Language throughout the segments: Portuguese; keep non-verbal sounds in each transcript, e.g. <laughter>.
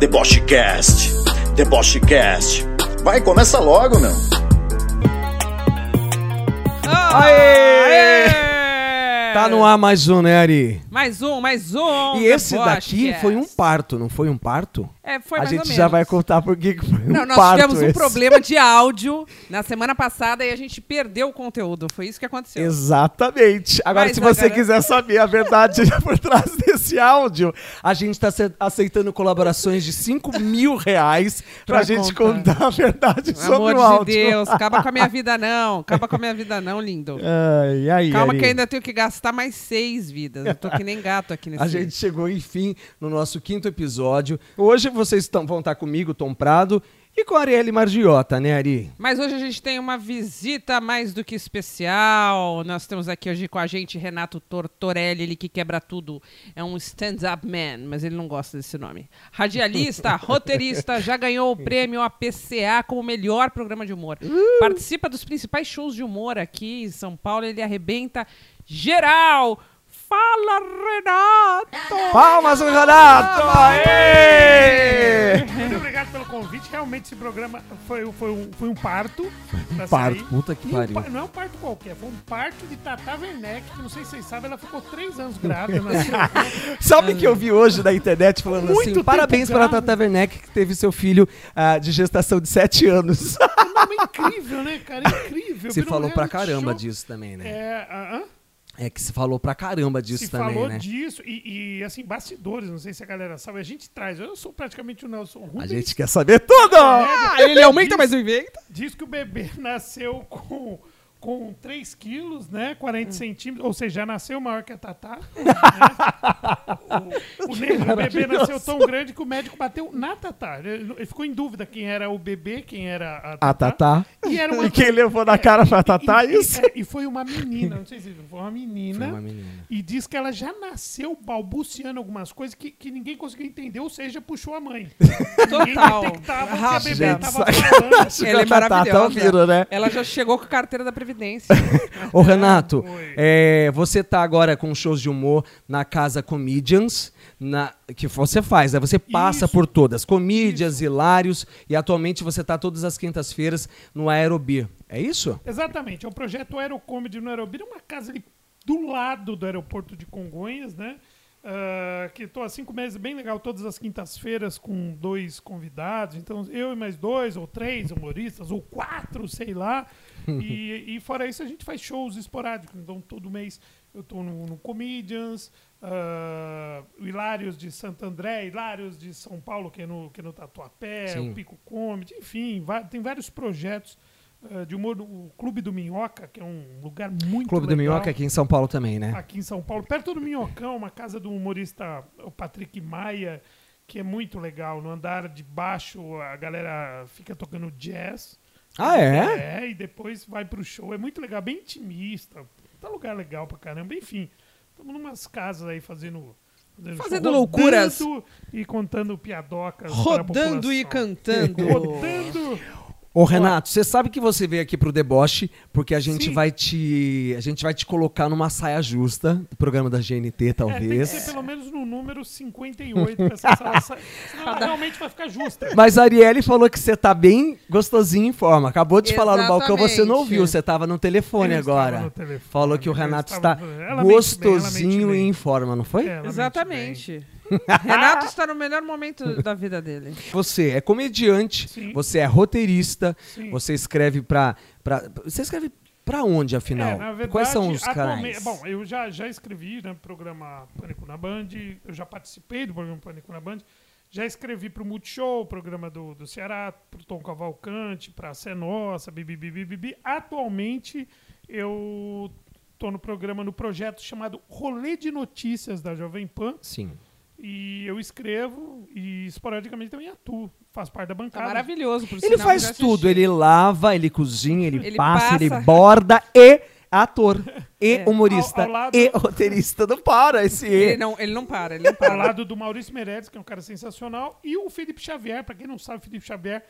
Debochecast, Debochecast. Vai, começa logo, meu. Aê! Tá no ar mais um, né, Ari? Mais um, mais um. E esse Deboche daqui Cast. foi um parto, não foi um parto? É, foi a gente já vai contar por que foi um Não, nós tivemos um esse. problema de áudio na semana passada e a gente perdeu o conteúdo. Foi isso que aconteceu. Exatamente. Agora, Mas se você agora- quiser saber a verdade <laughs> por trás desse áudio, a gente está aceitando colaborações de 5 <laughs> mil reais pra, Pra gente contar. contar a verdade Pelo sobre amor o de áudio. Deus, acaba com a minha <laughs> vida não. Acaba com a minha vida não, lindo. Ai, ai, Calma ai. que eu ainda tenho que gastar mais seis vidas. Eu tô que nem gato aqui nesse A gente chegou, enfim, no nosso quinto episódio. Hoje vocês vão estar comigo, Tom Prado, e com a Arielle Margiota, né, Ari? Mas hoje a gente tem uma visita mais do que especial. Nós temos aqui hoje com a gente Renato Tortorelli, ele que quebra tudo. É um stand-up man, mas ele não gosta desse nome. Radialista, <laughs> roteirista, já ganhou o prêmio APCA como melhor programa de humor. Participa dos principais shows de humor aqui em São Paulo, ele arrebenta geral. Fala, Renato! Palmas Renato! Aê! Muito obrigado pelo convite. Realmente esse programa foi, foi, um, foi um parto. pra parto, sair. puta que E um pariu. pa- não é um parto qualquer, foi um parto de Tata Werneck, que não sei se vocês sabem, ela ficou três anos grávida. <laughs> Sabe o que eu vi hoje na internet falando Muito assim? Parabéns para a grávida." Tata Werneck que teve seu filho ah, de gestação de 7 anos. um nome incrível, né, cara? Incrível. Você um falou pra caramba show. disso também, né? É, hã? É que você falou pra caramba disso se também, falou né? disso e, e, assim, bastidores, não sei se a galera sabe, a gente traz, eu sou praticamente o Nelson A Rubens, gente quer saber tudo! Ah, ele aumenta, mas não inventa. diz que o bebê <laughs> nasceu com, com 3 quilos, né, 40 centímetros, ou seja, já nasceu maior que a Tatá. <laughs> né? o, o o bebê nasceu tão grande que o médico bateu na Tatá. Ele, ele ficou em dúvida quem era o bebê, quem era a Tatá. A Tatá. E era uma E <laughs> quem levou na cara pra Tatá, e, e- isso? é, e foi uma menina, não sei se foi uma menina. Foi uma menina. E diz que ela já nasceu balbuciando algumas coisas que, que ninguém conseguiu entender, ou seja, puxou a mãe. <laughs> Ninguém Total. detectava o que a bebê Gente, tava sai- falando. Ela é a Tatá tá maravilhosa. ouvindo, né? Ela já chegou com a carteira da Previdência. <laughs> Ô, Renato, é, você tá agora com shows de humor na Casa Comedians, na, que você faz, né? Você passa Isso. por todas. Comedians, hilários, e atualmente você tá todas as quintas-feiras no Aerobir. É isso? Exatamente, é o projeto Aerocomedy no Aerobir, uma casa ali do lado do aeroporto de Congonhas, né? Ah, que estou há cinco meses, bem legal, todas as quintas-feiras com dois convidados. Então, eu e mais dois, ou três humoristas, ou quatro, sei lá. <laughs> e, e fora isso, a gente faz shows esporádicos. Então, todo mês eu estou no, no Comedians, ah, o Hilários de Santo André, Hilários de São Paulo, que é no, que é no Tatuapé, Sim. o Pico Comedy, enfim, va- tem vários projetos de humor. O Clube do Minhoca, que é um lugar muito Clube do legal, Minhoca aqui em São Paulo também, né? aqui em São Paulo, perto do Minhocão, uma casa do humorista o Patrick Maia, que é muito legal. No andar de baixo, a galera fica tocando jazz. Ah, é? É, e depois vai pro show. É muito legal, bem intimista. Tá lugar legal pra caramba. Enfim, estamos numas casas aí fazendo. Fazendo, Fazendo loucuras. E contando piadocas. Rodando e cantando. Rodando. Ô, Renato, você sabe que você veio aqui pro deboche porque a gente Sim. vai te a gente vai te colocar numa saia justa do programa da GNT, É, tem que talvez. ser pelo menos no número 58 pra essa sala sa- <laughs> Senão ela realmente vai ficar justa. Mas a Arielle falou que você tá bem gostosinho em forma. Acabou de falar no balcão, você não ouviu, você tava no telefone Eu estava agora. no telefone, Falou que o eu Renato estava- está ela mente bem, ela mente gostosinho e em forma, não foi? É. Exatamente. <laughs> Renato está no melhor momento da vida dele. Você é comediante, Sim. você é roteirista, Sim. você escreve pra, pra. Você escreve pra onde, afinal? É, na verdade, Quais são os canais? Bom, eu já, já escrevi no programa Pânico na Band, eu já participei do programa Pânico na Band, já escrevi pro Multishow, programa do, do Ceará, pro Tom Cavalcante, pra Sé Nossa, bibi, bibi, bibi. Atualmente, eu tô no programa, no projeto chamado Rolê de Notícias da Jovem Pan, Sim. E eu escrevo e esporadicamente também atuo, faço parte da Tá bancada. maravilhoso. Por Ele sinal, faz tudo, ele lava, ele cozinha, ele, Ele passa, ele passa. borda e ator, <laughs> e É. humorista, Ao- ao lado- e roteirista. Não para esse Ele e. não, ele não para, ele não ao para. lado do Maurício Meirelles, que é um cara sensacional, e o Felipe Xavier, pra quem não sabe, o Felipe Xavier,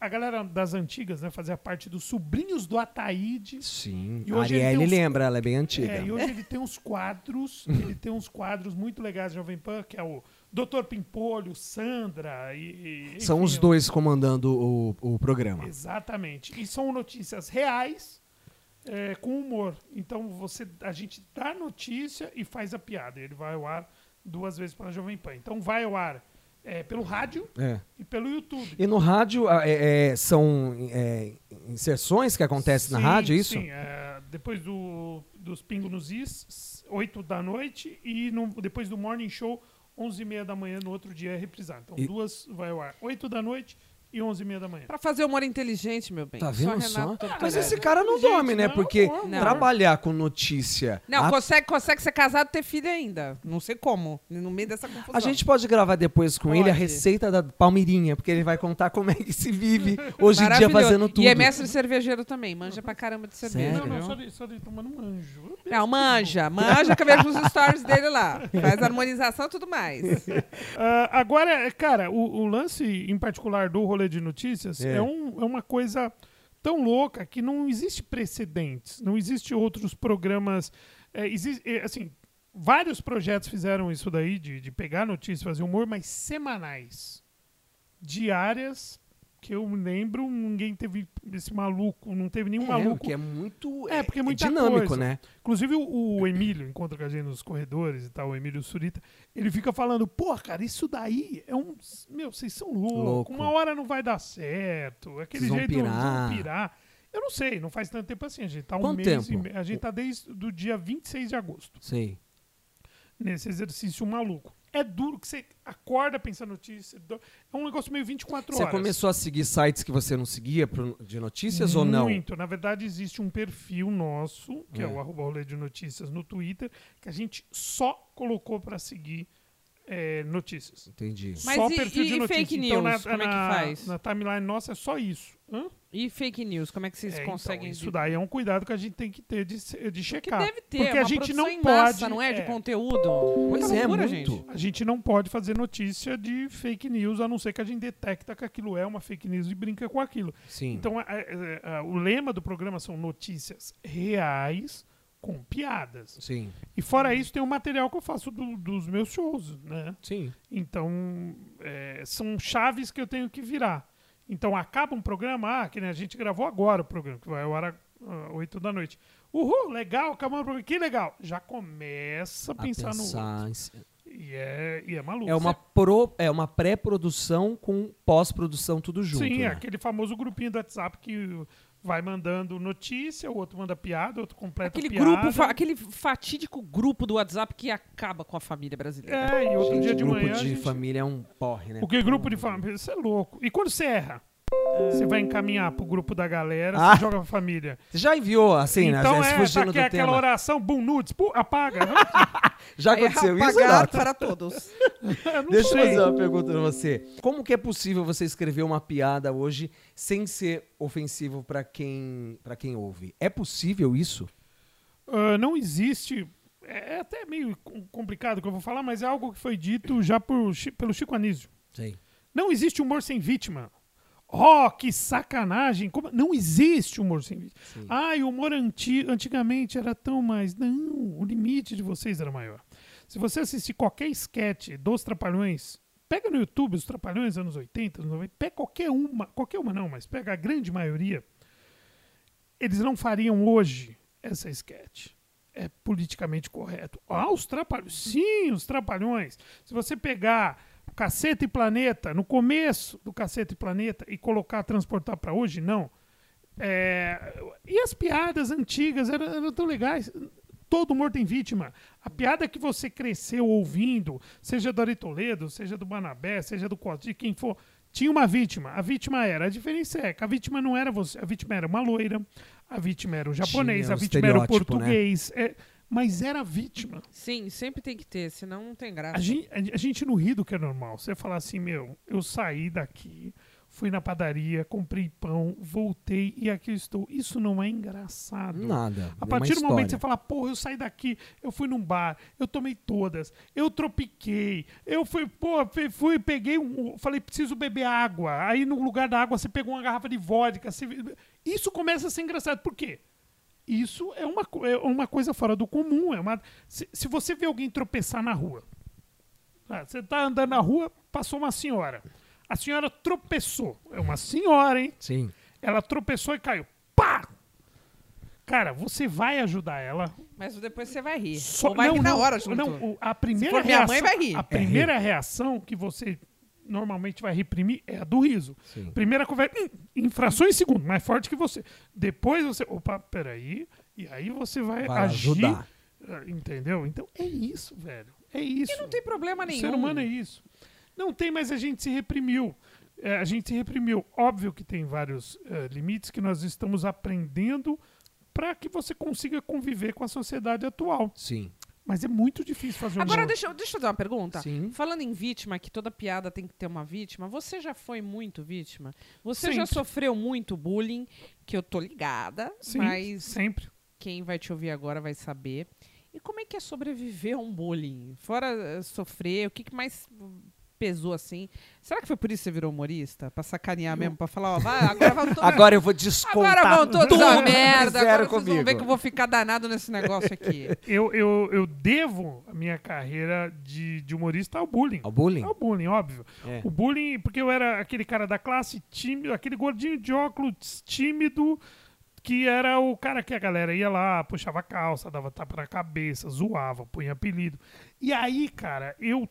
a galera das antigas, né, fazia parte dos Sobrinhos do Ataíde. Sim, E hoje Arielle uns- lembra, ela é bem antiga. É, e hoje ele tem uns quadros, <laughs> ele tem uns quadros muito legais de Jovem Pan, que é o Doutor Pimpolho, Sandra e. e- São enfim, os dois comandando o, o programa. Exatamente. E são notícias reais é, com humor. Então você, a gente dá notícia e faz a piada. Ele vai ao ar duas vezes pela Jovem Pan. Então vai ao ar é, pelo rádio É. e pelo YouTube. E no rádio é, é, são é, inserções que acontecem na Sim, rádio, é isso? Sim, depois do, dos Pingo nos Is, 8 da noite, e no- depois do Morning Show, 11 e meia da manhã, no outro dia é reprisado. Então, E- duas vai ao ar, 8 da noite e 11 e meia da manhã. Pra fazer humor inteligente, meu bem. Tá vendo Renato só? Tortorelli. Mas esse cara não Gente, dorme, né? não, Porque não, trabalhar com notícia. Não, a, consegue, consegue ser casado e ter filho ainda. Não sei como. No meio dessa confusão. a gente pode gravar depois com ele a Pode. receita da Palmeirinha, porque ele vai contar como é que se vive hoje em dia fazendo tudo. E é mestre cervejeiro também. Manja pra caramba de cerveja. Sério? Não, não, só de, só de tomando um anjo. Não, manja. Manja que eu vejo os <laughs> stories dele lá. Faz harmonização e tudo mais. <laughs> Ah, agora, cara, o, o lance em particular do rolê de notícias É. é, um- é uma coisa tão louca que não existe precedentes, não existe outros programas. É, exi- é, assim, vários projetos fizeram isso daí, de, de pegar notícias, fazer humor, mas semanais, diárias, que eu me lembro, ninguém teve esse maluco, não teve nenhum É, maluco. porque é muito É, porque é muita dinâmico, coisa. né? Inclusive o, o Emílio, encontra com a gente nos corredores e tal, o Emílio Surita, ele fica falando, pô, cara, isso daí é um. Meu, vocês são loucos, Louco. uma hora não vai dar certo, aquele Vocês vão jeito pirar. vão pirar. Eu não sei, não faz tanto tempo assim, a gente tá um Quanto mês tempo? e A gente tá desde o dia 26 de agosto, Sei. nesse exercício maluco. É duro que você acorda pensando notícia. É um negócio meio 24 Você horas. começou a seguir sites que você não seguia de notícias ou não? Muito. Na verdade, existe um perfil nosso, que é, É. o arroba rolê de notícias no Twitter, que a gente só colocou pra seguir é, notícias. Entendi. Mas só e- perfil e- de e notícias. fake então, na, news, como é que na- faz? Na timeline nossa é só isso. Hã? E fake news, como é que vocês É, então, conseguem... isso daí é um cuidado que a gente tem que ter de, de checar. deve ter, Porque é uma a gente não pode. massa, não é? De é, conteúdo. Pois é, loucura, muito. gente. A gente não pode fazer notícia de fake news, a não ser que a gente detecta que aquilo é uma fake news e brinca com aquilo. Sim. Então, é, é, é, o lema do programa são notícias reais com piadas. Sim. E fora isso, tem o material que eu faço do- dos meus shows, né? Sim. Então, é, são chaves que eu tenho que virar. Então, acaba um programa, ah, que a gente gravou agora o programa, que vai ao ar às 8 da noite. Uhul, legal, acabou o programa. Que legal. Já começa a A pensar, pensar no... si- E é, e é maluco. É uma, pro, é uma pré-produção com pós-produção tudo junto. Sim, né? aquele famoso grupinho do WhatsApp que vai mandando notícia, o outro manda piada, o outro completa Aquele piada. grupo, fa- aquele fatídico grupo do WhatsApp que acaba com a família brasileira. É, e outro Gente, dia de grupo manhã. a de gente- família é um porre, né? O que grupo de família? Isso é louco. E quando você erra? Você vai encaminhar pro grupo da galera, Ah. você joga pra família. Você já enviou, assim, né? então é, tá fugindo aqui do aquela tema. oração, boom, nudes, pô, apaga. <laughs> Já Aí, aconteceu isso, apagar para todos. <laughs> Eu Deixa eu sei. fazer uma pergunta pra você. Como que é possível você escrever uma piada hoje sem ser ofensivo pra quem, pra quem ouve? É possível isso? Ah, não existe. É até meio com- complicado o que eu vou falar, mas é algo que foi dito já por, pelo Chico Anísio. Sei. Não existe humor sem vítima. Oh, que sacanagem! Como- Não existe humor sem vítima. Sim. Ai, o humor anti... antigamente era tão mais. Não, o limite de vocês era maior. Se você assistir qualquer sketch dos Trapalhões, pega no YouTube os Trapalhões anos 80, anos 90, pega qualquer uma, qualquer uma não, mas pega a grande maioria, eles não fariam hoje essa sketch. É politicamente correto. Ah, os Trapalhões. Sim, os Trapalhões. Se você pegar o Caceta e Planeta, no começo do Caceta e Planeta, e colocar, transportar para hoje, não. É, e as piadas antigas eram, eram tão legais. Todo humor tem vítima. A piada que você cresceu ouvindo, seja do Ari Toledo, seja do Banabé, seja do Cosdi, quem for, tinha uma vítima. A vítima era. A diferença é que a vítima não era você. A vítima era uma loira, a vítima era o japonês, Tinha a vítima era o né? português. é, mas era vítima. Sim, sempre tem que ter, senão não tem graça. A gente, a- a gente não ri do que é normal. Você falar assim, meu, eu saí daqui, fui na padaria, comprei pão, voltei e aqui eu estou. Isso não é engraçado. Nada. A É partir uma do momento que você fala, porra, eu saí daqui, eu fui num bar, eu tomei todas, eu tropiquei, eu fui, pô, fui, fui, peguei um. Falei, preciso beber água. Aí no lugar da água você pegou uma garrafa de vodka. você- Isso começa a ser engraçado. Por quê? Isso é uma, é uma coisa fora do comum. É uma, se, se você vê alguém tropeçar na rua, Ah, Você tá andando na rua, passou uma senhora. A senhora tropeçou. É uma senhora, hein? Sim. Ela tropeçou e caiu. Pá! Cara, você vai ajudar ela. Mas depois você vai rir. Só, Ou vai rir na hora, junto. não, a primeira for minha reação, mãe, vai rir. A primeira reação que você normalmente vai reprimir é a do riso. Sim. Primeira conversa, hum, infrações em segundo, mais forte que você. Depois você, opa, peraí, e aí você vai, Vai agir. ajudar. ah, Entendeu? Então é isso, velho. É isso. E não tem problema O nenhum. ser humano é isso. Não tem, mas a gente se reprimiu. É, a gente se reprimiu. Óbvio que tem vários eh, limites que nós estamos aprendendo para que você consiga conviver com a sociedade atual. Sim. Mas é muito difícil fazer um Agora, humor. deixa, eu- deixa eu fazer uma pergunta. Sim. Falando em vítima, que toda piada tem que ter uma vítima, você já foi muito vítima? Você já Sempre. sofreu muito bullying, que eu tô ligada, Sim, mas sempre. quem vai te ouvir agora vai saber. E como é que é sobreviver a um bullying? Fora eh, sofrer, o que, que mais pesou assim? Será que foi por isso que você virou humorista? Pra sacanear mesmo, pra falar, ó, vai, agora vamos <laughs> todos... Agora eu vou descontar Agora vão todos tudo a merda, agora vocês vão comigo. ver que eu vou ficar danado nesse negócio aqui. <laughs> Eu, eu, eu devo a minha carreira de, de humorista ao bullying. Ao bullying? Ao bullying, óbvio. É. O bullying, porque eu era aquele cara da classe tímido, aquele gordinho de óculos tímido, que era o cara que a galera ia lá, puxava calça, dava tapa na cabeça, zoava, punha apelido. E aí, cara, eu,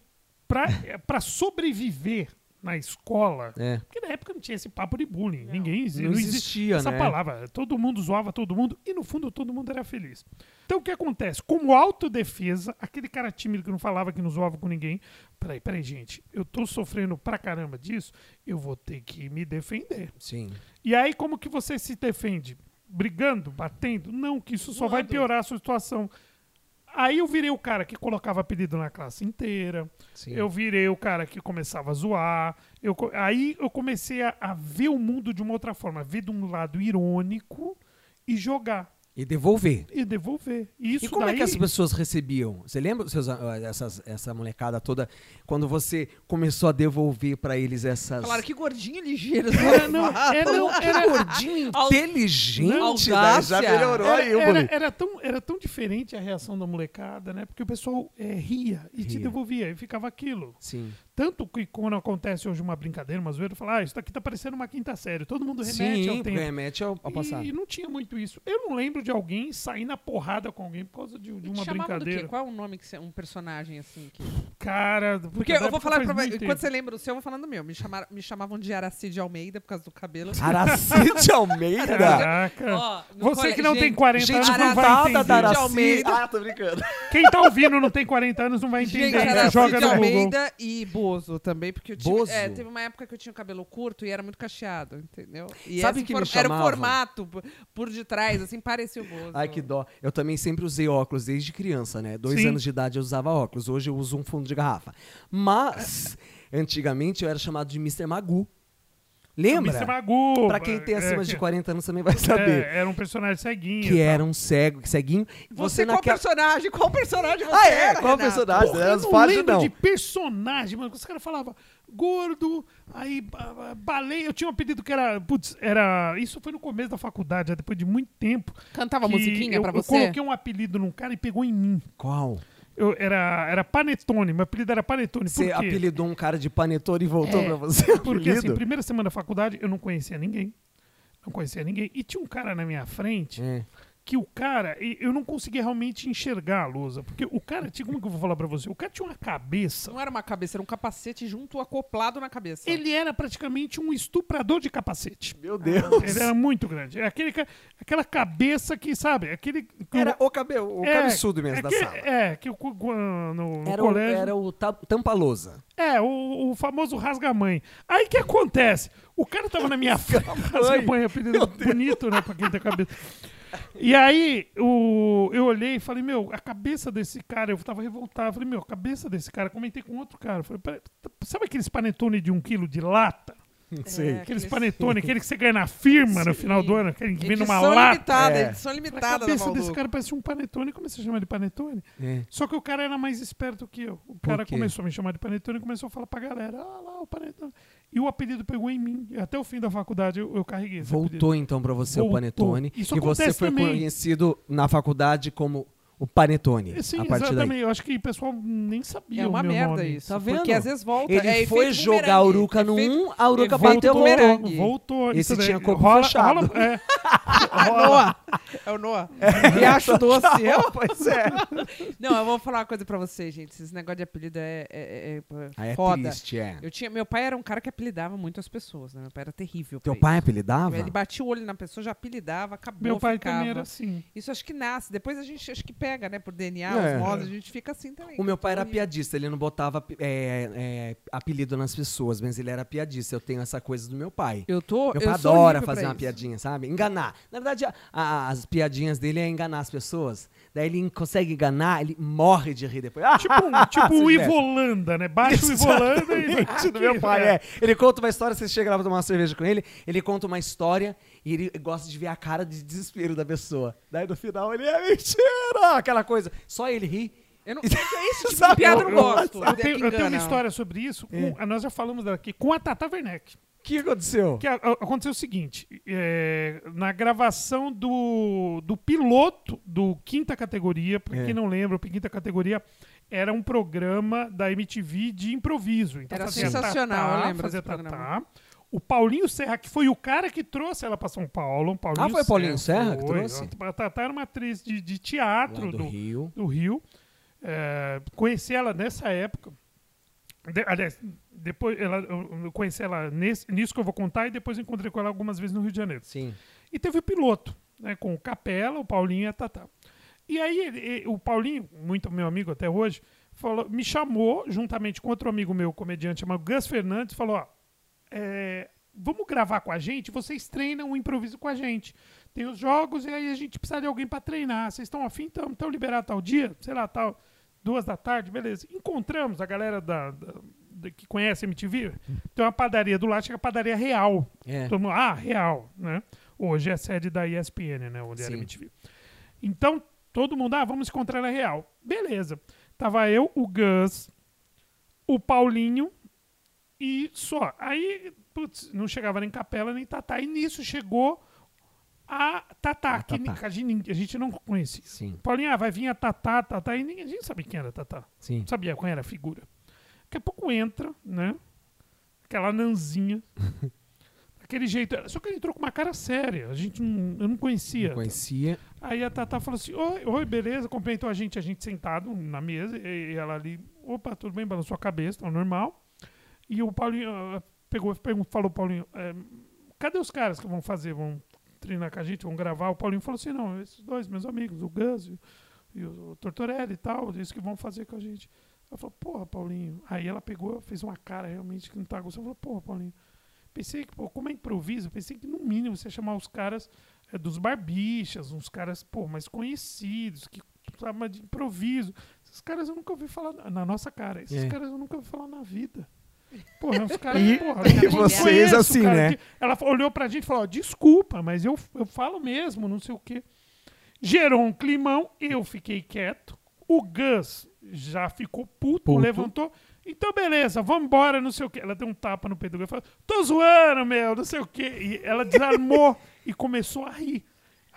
pra, pra sobreviver na escola, É. porque na época não tinha esse papo de bullying, ninguém Não exi- existia, essa né? palavra. Todo mundo zoava todo mundo e no fundo todo mundo era feliz. Então o que acontece? Como autodefesa, aquele cara tímido que não falava, que não zoava com ninguém, peraí, peraí, gente, eu tô sofrendo pra caramba disso, eu vou ter que me defender. Sim. E aí como que você se defende? Brigando, batendo? Não, que isso só vai piorar a sua situação. Aí eu virei o cara que colocava apelido na classe inteira. Sim. Eu virei o cara que começava a zoar. Eu, aí eu comecei a, a ver o mundo de uma outra forma, ver de um lado irônico e jogar E devolver. e devolver. E isso e como daí, é que as pessoas recebiam? Você lembra seus, essas, essa molecada toda quando você começou a devolver pra eles essas. Falaram que gordinho ligeiro. Era, não, era, não, que era, gordinho Au- inteligente, né? Audácia. Já melhorou era, aí o era, era tão, era tão diferente a reação da molecada, né? Porque o pessoal é, ria e te Ria. devolvia e ficava aquilo. Sim. Tanto que quando acontece hoje uma brincadeira, uma zoeira, fala, ah, isso daqui tá parecendo uma quinta série. Todo mundo remete Sim, ao tempo. remete ao, ao passado. E não tinha muito isso. Eu não lembro de alguém sair na porrada com alguém por causa de, de uma chamavam do quê? brincadeira. Qual é o nome que você, um personagem assim? Que... Cara, Porque eu vou falar pra muito você. tempo. Quando você lembra o seu, eu vou falando do meu. Me, chamaram, me chamavam de Aracide Almeida por causa do cabelo. <laughs> Aracide Almeida. Caraca. Ó, Você cole- que não tem gente, 40 Gente anos não vai entender. da Aracide. Almeida. Ah, tô brincando. Quem tá ouvindo não tem 40 anos não vai entender. Gente, era Joga no Google. Almeida e Bozo também, porque eu tinha, Bozo? é, teve uma época que eu tinha o cabelo curto e era muito cacheado, entendeu? E Sabe que me era o chamavam? formato por, por detrás, assim, parecia o Bozo. Ai, que dó. Eu também sempre usei óculos desde criança, né? Dois Sim. anos de idade eu usava óculos. Hoje eu uso um fundo de garrafa. Mas, <laughs> antigamente eu era chamado de Mr. Magu. Lembra? Mr. Magu. Pra quem tem é, acima de que- 40 anos também vai saber. É, era um personagem ceguinho. que era um cego, ceguinho. Você, qual naquela- personagem? Qual personagem você Ah, é? era, Qual Renato? personagem? Porra, Era eu as não fases, lembro não. de personagem, mano. Os caras falavam gordo, aí ba- ba- baleia. Eu tinha um apelido que era. Putz, era. Isso foi no começo da faculdade, já depois de muito tempo. Cantava musiquinha eu, pra eu você? coloquei um apelido num cara e pegou em mim. Qual? Eu, era, era Panetone, meu apelido era Panetone. Você Por quê? apelidou um cara de panetone e voltou É, pra você? Porque assim, primeira semana da faculdade eu não conhecia ninguém. Não conhecia ninguém. E tinha um cara na minha frente É. que o cara, eu não conseguia realmente enxergar a lousa. Porque o cara tinha, como que eu vou falar pra você? O cara tinha uma cabeça. Não era uma cabeça, era um capacete junto acoplado na cabeça. Ele era praticamente um estuprador de capacete. Meu Deus. Ele era muito grande. É Aquele, aquela cabeça que, sabe, aquele. que Era o cabelo, o é, cabeçudo mesmo é da que, sala. É, que o, no, no Era o, colégio. era o ta- tampa-lousa. É, o, o famoso rasga-mãe. Aí o que acontece? O cara tava na minha frente. Rasga-mãe é apelido bonito, né? Pra quem tem cabeça. E aí, o, eu olhei e falei, meu, a cabeça desse cara, eu tava revoltado. Falei, meu, a cabeça desse cara, comentei com outro cara. Falei, "Pera- sabe aqueles panetone de um quilo de lata? <laughs> Sei. É, Aqueles panetone, <laughs> aquele que você ganha na firma no final do ano, aquele que vem numa lata. limitada, É. edição A limitada da cabeça desse cara parecia um panetone, comecei a chamar de panetone. É. Só que o cara era mais esperto que eu. O cara começou a me chamar de panetone e começou a falar pra galera: ah lá, o panetone. E o apelido pegou em mim. Até o fim da faculdade eu, eu carreguei esse apelido. Voltou então pra você o Voltou. panetone. Isso e você foi também. conhecido na faculdade como O Panetone. Sim, a partir daí. exatamente. Eu acho que o pessoal nem sabia É o uma meu merda nome. isso. Tá vendo? Porque às vezes volta. Ele é foi jogar a. Uruca no Efeito- 1, a Uruca bateu bumerangue. voltou. Voltou. Esse Isso daí. tinha corpo rola, fechado. rola- é. <laughs> Noah. É o Noah. Riacho <laughs> Doce. Eu? pois é. <laughs> Não, eu vou falar uma coisa pra vocês, gente. Esse negócio de apelido é, é- é- é Aí é foda. triste, é. Eu tinha, meu pai era um cara que apelidava muito as pessoas, né? Meu pai era terrível. Teu pai isso. apelidava? Ele batia o olho na pessoa, já apelidava, acabou, Meu pai ficava. também era assim. Isso acho que nasce. Depois a gente acho que pega, né? Por DNA, É. os modos, a gente fica assim também. O meu pai era piadista, ele não botava é, é, apelido nas pessoas, mas ele era piadista. Eu tenho essa coisa do meu pai. Eu tô. Meu eu pai adora fazer uma isso. piadinha, sabe? Enganar. Na verdade, a- a- as piadinhas dele é enganar as pessoas. Daí ele consegue enganar, ele morre de rir depois. Ah, Tipo, um- tipo <laughs> o. Ivolanda, né? Baixa o Ivolanda e... <laughs> Do meu pai, é. Ele conta uma história, você chega lá pra tomar uma cerveja com ele, ele conta uma história e ele gosta de ver a cara de desespero da pessoa. Daí no final ele é mentira! Aquela coisa. Só ele ri. Eu não, <laughs> é esse tipo de Sabe? piada eu não Eu- gosto. Eu tenho, eu tenho uma história sobre isso. com- É. nós já falamos daqui com a Tata Werneck. O que aconteceu? Que a- a- aconteceu o seguinte: é, na gravação do, do piloto do Quinta Categoria, pra É. quem não lembra, o Quinta Categoria era um programa da MTV de improviso. Então Era fazia sensacional, Tatá, eu lembro fazia desse Tatá. O Paulinho Serra, que foi o cara que trouxe ela pra São Paulo. o Paulinho Ah, foi o Paulinho Serra que foi. trouxe? A Tatá era uma atriz de, de teatro do do, Rio. do Rio. É, conheci ela nessa época. De- aliás, depois ela, eu conheci ela nesse, nisso que eu vou contar e depois encontrei com ela algumas vezes no Rio de Janeiro. Sim. E teve o piloto, né, com o Capela, o Paulinho e a Tatá. E aí ele- e- o Paulinho, muito meu amigo até hoje, falou, me chamou juntamente com outro amigo meu, comediante chamado Gus Fernandes, falou: ó, é, vamos gravar com a gente, vocês treinam o improviso com a gente. Tem os jogos e aí a gente precisa de alguém para treinar. Vocês estão afim? Estão então liberados tal dia? Sei lá, tal, duas da tarde, beleza. Encontramos a galera da, da- da- que conhece a MTV. Tem uma padaria do lado, chega a padaria Real. É. Todo mundo, ah, Real, né? Hoje é sede da ESPN, né? Onde era Sim. MTV. Então, todo mundo, ah, vamos encontrar na Real. Beleza. Tava eu, o Gus, o Paulinho e só. Aí, putz, não chegava nem Capela nem Tatá. E nisso chegou a Tatá, A que Tatá. a gente, a gente não conhecia. Sim, Paulinho, ah, vai vir a Tatá, Tatá, e ninguém, a gente sabia quem era a Tatá. sim. Não sabia qual era a figura. Daqui a pouco entra, né? Aquela nanzinha. <laughs> Daquele jeito. Só que ele entrou com uma cara séria. A gente não, eu não conhecia. Não conhecia. Aí a Tatá falou assim: Oi, oi beleza. Cumprimentou a gente, a gente sentado na mesa. E, e ela ali, opa, tudo bem, balançou a cabeça, tá normal. E o Paulinho ah, pegou e falou: Paulinho, eh, cadê os caras que vão fazer? Vão treinar com a gente, vão gravar? O Paulinho falou assim: Não, esses dois meus amigos, o Gus e o, e o Tortorelli e tal, disse que vão fazer com a gente. Ela falou: Porra, Paulinho. Aí ela pegou, fez uma cara realmente que não tá gostando. Falou: Porra, Paulinho. Pensei que, pô, como é improviso, pensei que no mínimo você ia chamar os caras é, dos barbichas, uns caras, pô, mais conhecidos, que sabem de improviso. Esses caras eu nunca ouvi falar na, na nossa cara. Esses É. caras eu nunca ouvi falar na vida. Porra, uns caras, E- porra, <laughs> e eu não vocês conheço, assim, cara, né? Ela olhou pra gente e falou, desculpa, mas eu, eu falo mesmo, não sei o quê. Gerou um climão, eu fiquei quieto. O Gus já ficou puto, Puto. levantou. Então, beleza, vambora, não sei o quê. Ela deu um tapa no Gus e falou: tô zoando, meu, não sei o quê. E ela desarmou <laughs> e começou a rir.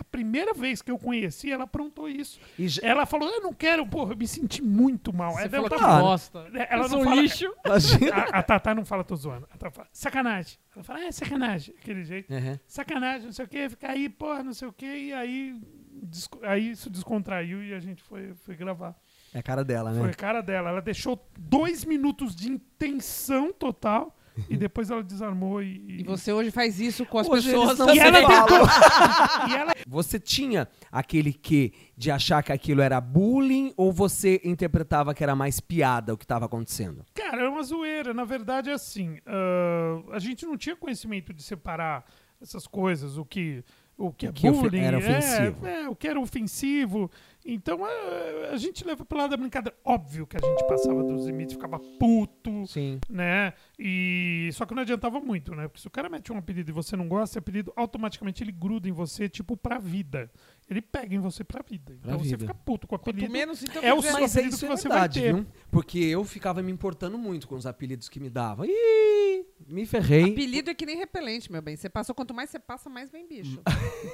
A primeira vez que eu conheci, ela aprontou isso. E já- Ela falou: Eu não quero, porra, eu me senti muito mal. Você Ela falou tá- que bosta. Ela Eu não fala- lixo. <laughs> A, a Tatá não fala, tô zoando. A Tatá fala, sacanagem. Ela fala, é sacanagem. Aquele jeito. Uhum. Sacanagem, não sei o quê. Fica aí, porra, não sei o quê. E aí, desco- aí isso descontraiu e a gente foi, foi gravar. É a cara dela, Foi né? a cara dela. Ela deixou dois minutos de intenção total e depois ela desarmou e. E você hoje faz isso com as Hoje pessoas não também. E ela tentou. <laughs> e ela Você tinha aquele que de achar que aquilo era bullying ou você interpretava que era mais piada o que estava acontecendo? Cara, é uma zoeira. Na verdade, é assim. ah, a gente não tinha conhecimento de separar essas coisas, o que, o que O é que ofe- bullying, era é, ofensivo. é, o que era ofensivo. Então, ah, a gente leva pro lado da brincadeira. Óbvio que a gente passava dos limites, ficava puto, Sim. né? E só que não adiantava muito, né? Porque se o cara mete um apelido e você não gosta, esse apelido automaticamente ele gruda em você, tipo, pra vida. Ele pega em você pra vida. Então você vida. fica puto com o Quanto apelido. menos, então, É o seu Mas é apelido isso que é você verdade, vai ter. viu? Porque eu ficava me importando muito com os apelidos que me davam. Ih, Me ferrei. Apelido é que nem repelente, meu bem. Você passou, quanto mais você passa, mais vem bicho.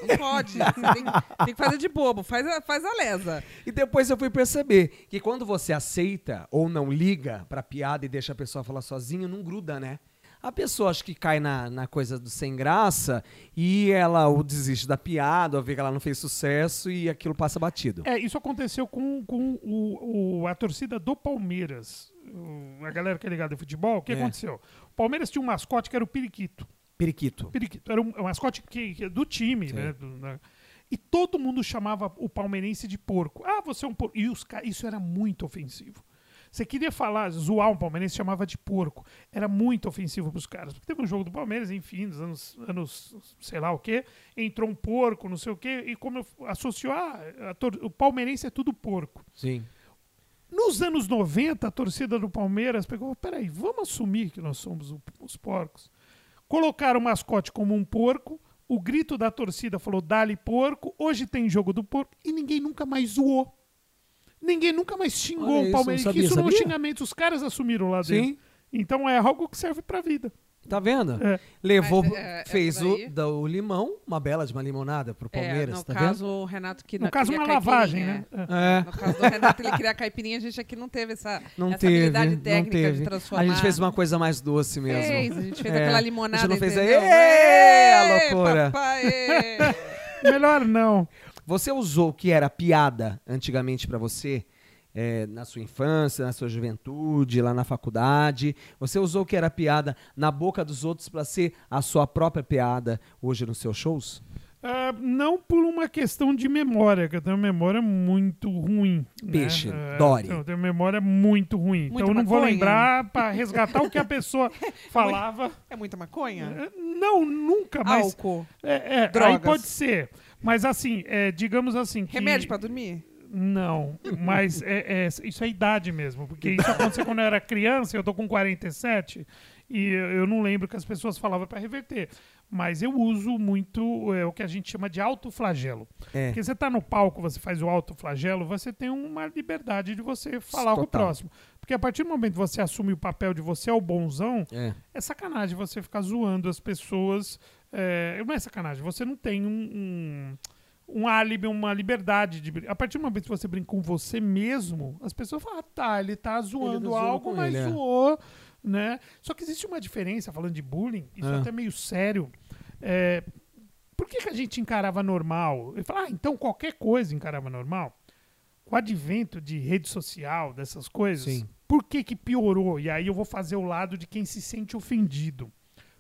Não pode. Você tem, tem que fazer de bobo. Faz a, faz a lesa. E depois eu fui perceber que quando você aceita ou não liga pra piada e deixa a pessoa falar sozinha, não gruda, né? A pessoa acho que cai na, na coisa do sem graça e ela ou desiste da piada, ou vê que ela não fez sucesso e aquilo passa batido. É, isso aconteceu com, com o, o- a torcida do Palmeiras. O- a galera que é ligada ao futebol, o que É. aconteceu? O Palmeiras tinha um mascote que era o Periquito. Periquito. Periquito. Era um, um mascote que, que- do time, Sim. né? do- da- e todo mundo chamava o palmeirense de porco. Ah, você é um porco. E os, isso era muito ofensivo. Você queria falar, zoar um palmeirense, chamava de porco. Era muito ofensivo pros caras. Porque teve um jogo do Palmeiras, enfim, nos anos, anos sei lá o quê, entrou um porco, não sei o quê, e como associou, ah, o palmeirense é tudo porco. Sim. Nos anos 90, a torcida do Palmeiras pegou, peraí, vamos assumir que nós somos os porcos. Colocaram o mascote como um porco, o grito da torcida falou, dali porco, hoje tem jogo do porco, e ninguém nunca mais zoou. Ninguém nunca mais xingou Olha o isso, Palmeiras. não que sabia, isso não é um xingamento, os caras assumiram lá dentro. Sim. Então é algo que serve pra vida. Tá vendo? É. Levou, Mas, é, essa fez daí- o, da- o limão, uma bela de uma limonada pro Palmeiras, é, no tá caso, o Renato que No não caso, uma lavagem, né? vendo? é. É. No caso do Renato, ele queria caipirinha, a gente aqui não teve essa, Não essa teve, habilidade não técnica teve. de transformar. A gente fez uma coisa mais doce mesmo. Fez, a gente fez É. aquela A limonada, gente não fez entendeu? Ê, a loucura. papai. <laughs> Melhor não. Você usou o que era piada antigamente pra você, é, na sua infância, na sua juventude, lá na faculdade? Você usou o que era piada na boca dos outros pra ser a sua própria piada hoje nos seus shows? Ah, não por uma questão de memória, que eu tenho uma memória muito ruim. né? Peixe, Ah, Dory. Eu tenho memória muito ruim. Muito então eu não vou lembrar para resgatar o que a pessoa <laughs> falava. É muita maconha? Eh, Não, nunca, mas. Álcool. É, é, Drogas. aí pode ser. Mas assim, é, digamos assim. Que... Remédio pra dormir? Não, mas é, é- isso é idade mesmo. Porque isso aconteceu quando eu era criança, eu tô com 47, e eu não lembro que as pessoas falavam para reverter. Mas eu uso muito é, o que a gente chama de autoflagelo. É. Porque você tá no palco, você faz o autoflagelo, você tem uma liberdade de você falar com o Total. próximo. Porque a partir do momento que você assume o papel de você é o bonzão, É. é sacanagem você ficar zoando as pessoas. É, não é sacanagem, você não tem um, um, um álibi, uma liberdade de A partir do momento que você brinca com você mesmo, as pessoas falam, ah, tá, ele tá zoando zoando algo, mas ele, é. zoou, né? Só que existe uma diferença, falando de bullying, isso é Ah. até meio sério. É, por que, que a gente encarava normal? Eu falo, ah, então qualquer coisa encarava normal? Com o advento de rede social, dessas coisas, Sim. por que que piorou? E aí eu vou fazer o lado de quem se sente ofendido.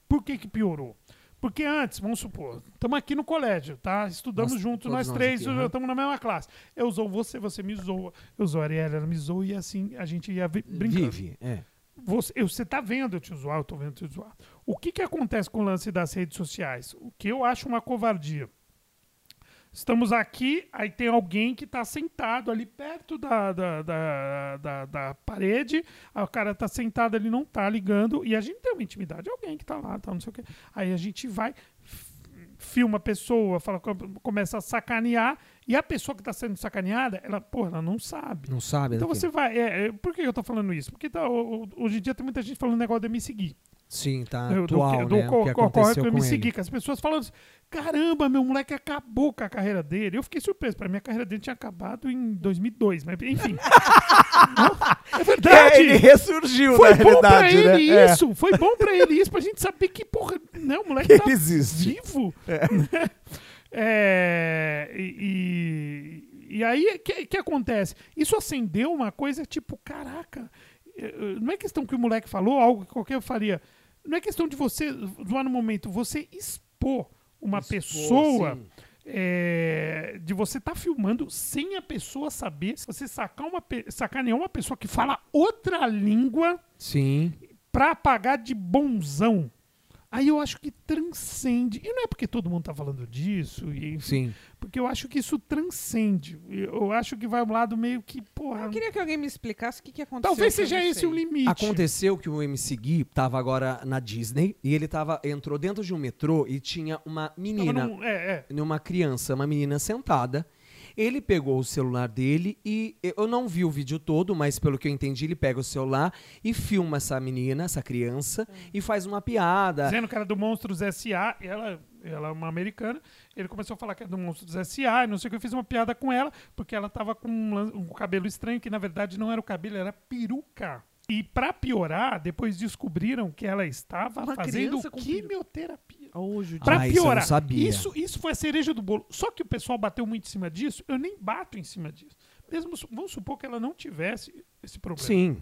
Por que que piorou? Porque antes, vamos supor, estamos aqui no colégio, tá? Estudamos Nós- junto, todos nós três, estamos na mesma classe. Eu usou você, você me zoa. Eu usou a Ariela, ela me zoa e assim a gente ia brincando. Vive, é. Você, eu- você tá vendo eu te zoar, eu tô vendo eu te zoar. O que que acontece com o lance das redes sociais? O que eu acho uma covardia. Estamos aqui, aí tem alguém que tá sentado ali perto da, da, da, da, da parede, aí o cara tá sentado ali, não tá ligando, e a gente tem uma intimidade, alguém que tá lá, tá, não sei o quê. Aí a gente vai, filma a pessoa, fala, começa a sacanear, e a pessoa que tá sendo sacaneada, ela, pô, ela não sabe. Não sabe Então você vai. é, é, por que eu tô falando isso? Porque tá, hoje em dia tem muita gente falando negócio de me seguir. Sim, tá Eu- do atual, que- do né? co- o que aconteceu eu com me ele. seguir, que as pessoas falando assim, caramba, meu moleque acabou com a carreira dele. Eu fiquei surpreso, pra mim a carreira dele tinha acabado em 2002, mas enfim. <laughs> É verdade. É, ele ressurgiu Foi na bom pra ele né? isso, foi bom pra ele isso, pra gente saber que, porra, né, o moleque É, tá que existe. vivo. né? É, e, e, e aí, o que, que acontece? Isso acendeu uma coisa tipo, caraca, eh, não é questão que o moleque falou, algo que qualquer um faria. Não é questão de você zoar no momento, você expor uma pessoa. é, de você estar filmando sem a pessoa saber, você sacar uma, pe- sacanear uma pessoa que fala outra língua Sim. pra pagar de bonzão. Aí eu acho que transcende. E não é porque todo mundo tá falando disso, e, Sim. porque eu acho que isso transcende. Eu acho que vai um lado meio que, porra. Eu queria que alguém me explicasse o que, que aconteceu. Talvez seja esse o limite. Aconteceu que o MC Gui tava agora na Disney e ele tava, entrou dentro de um metrô e tinha uma menina, num- é, é. uma criança, uma menina sentada Ele pegou o celular dele e eu não vi o vídeo todo, mas pelo que eu entendi, ele pega o celular e filma essa menina, essa criança, e faz uma piada. Dizendo que era do Monstros S.A. e Ela, ela é uma americana. Ele começou a falar que era do Monstros S.A. e não sei o que. Eu fiz uma piada com ela, porque ela tava com um, um cabelo estranho, que na verdade não era o cabelo, era peruca. E pra piorar, depois descobriram que ela estava Uma fazendo quimioterapia. Judy. Pra Ah, isso piorar, sabia. Isso, isso foi a cereja do bolo. Só que o pessoal bateu muito em cima disso, eu nem bato em cima disso. Mesmo, vamos supor que ela não tivesse esse problema. Sim.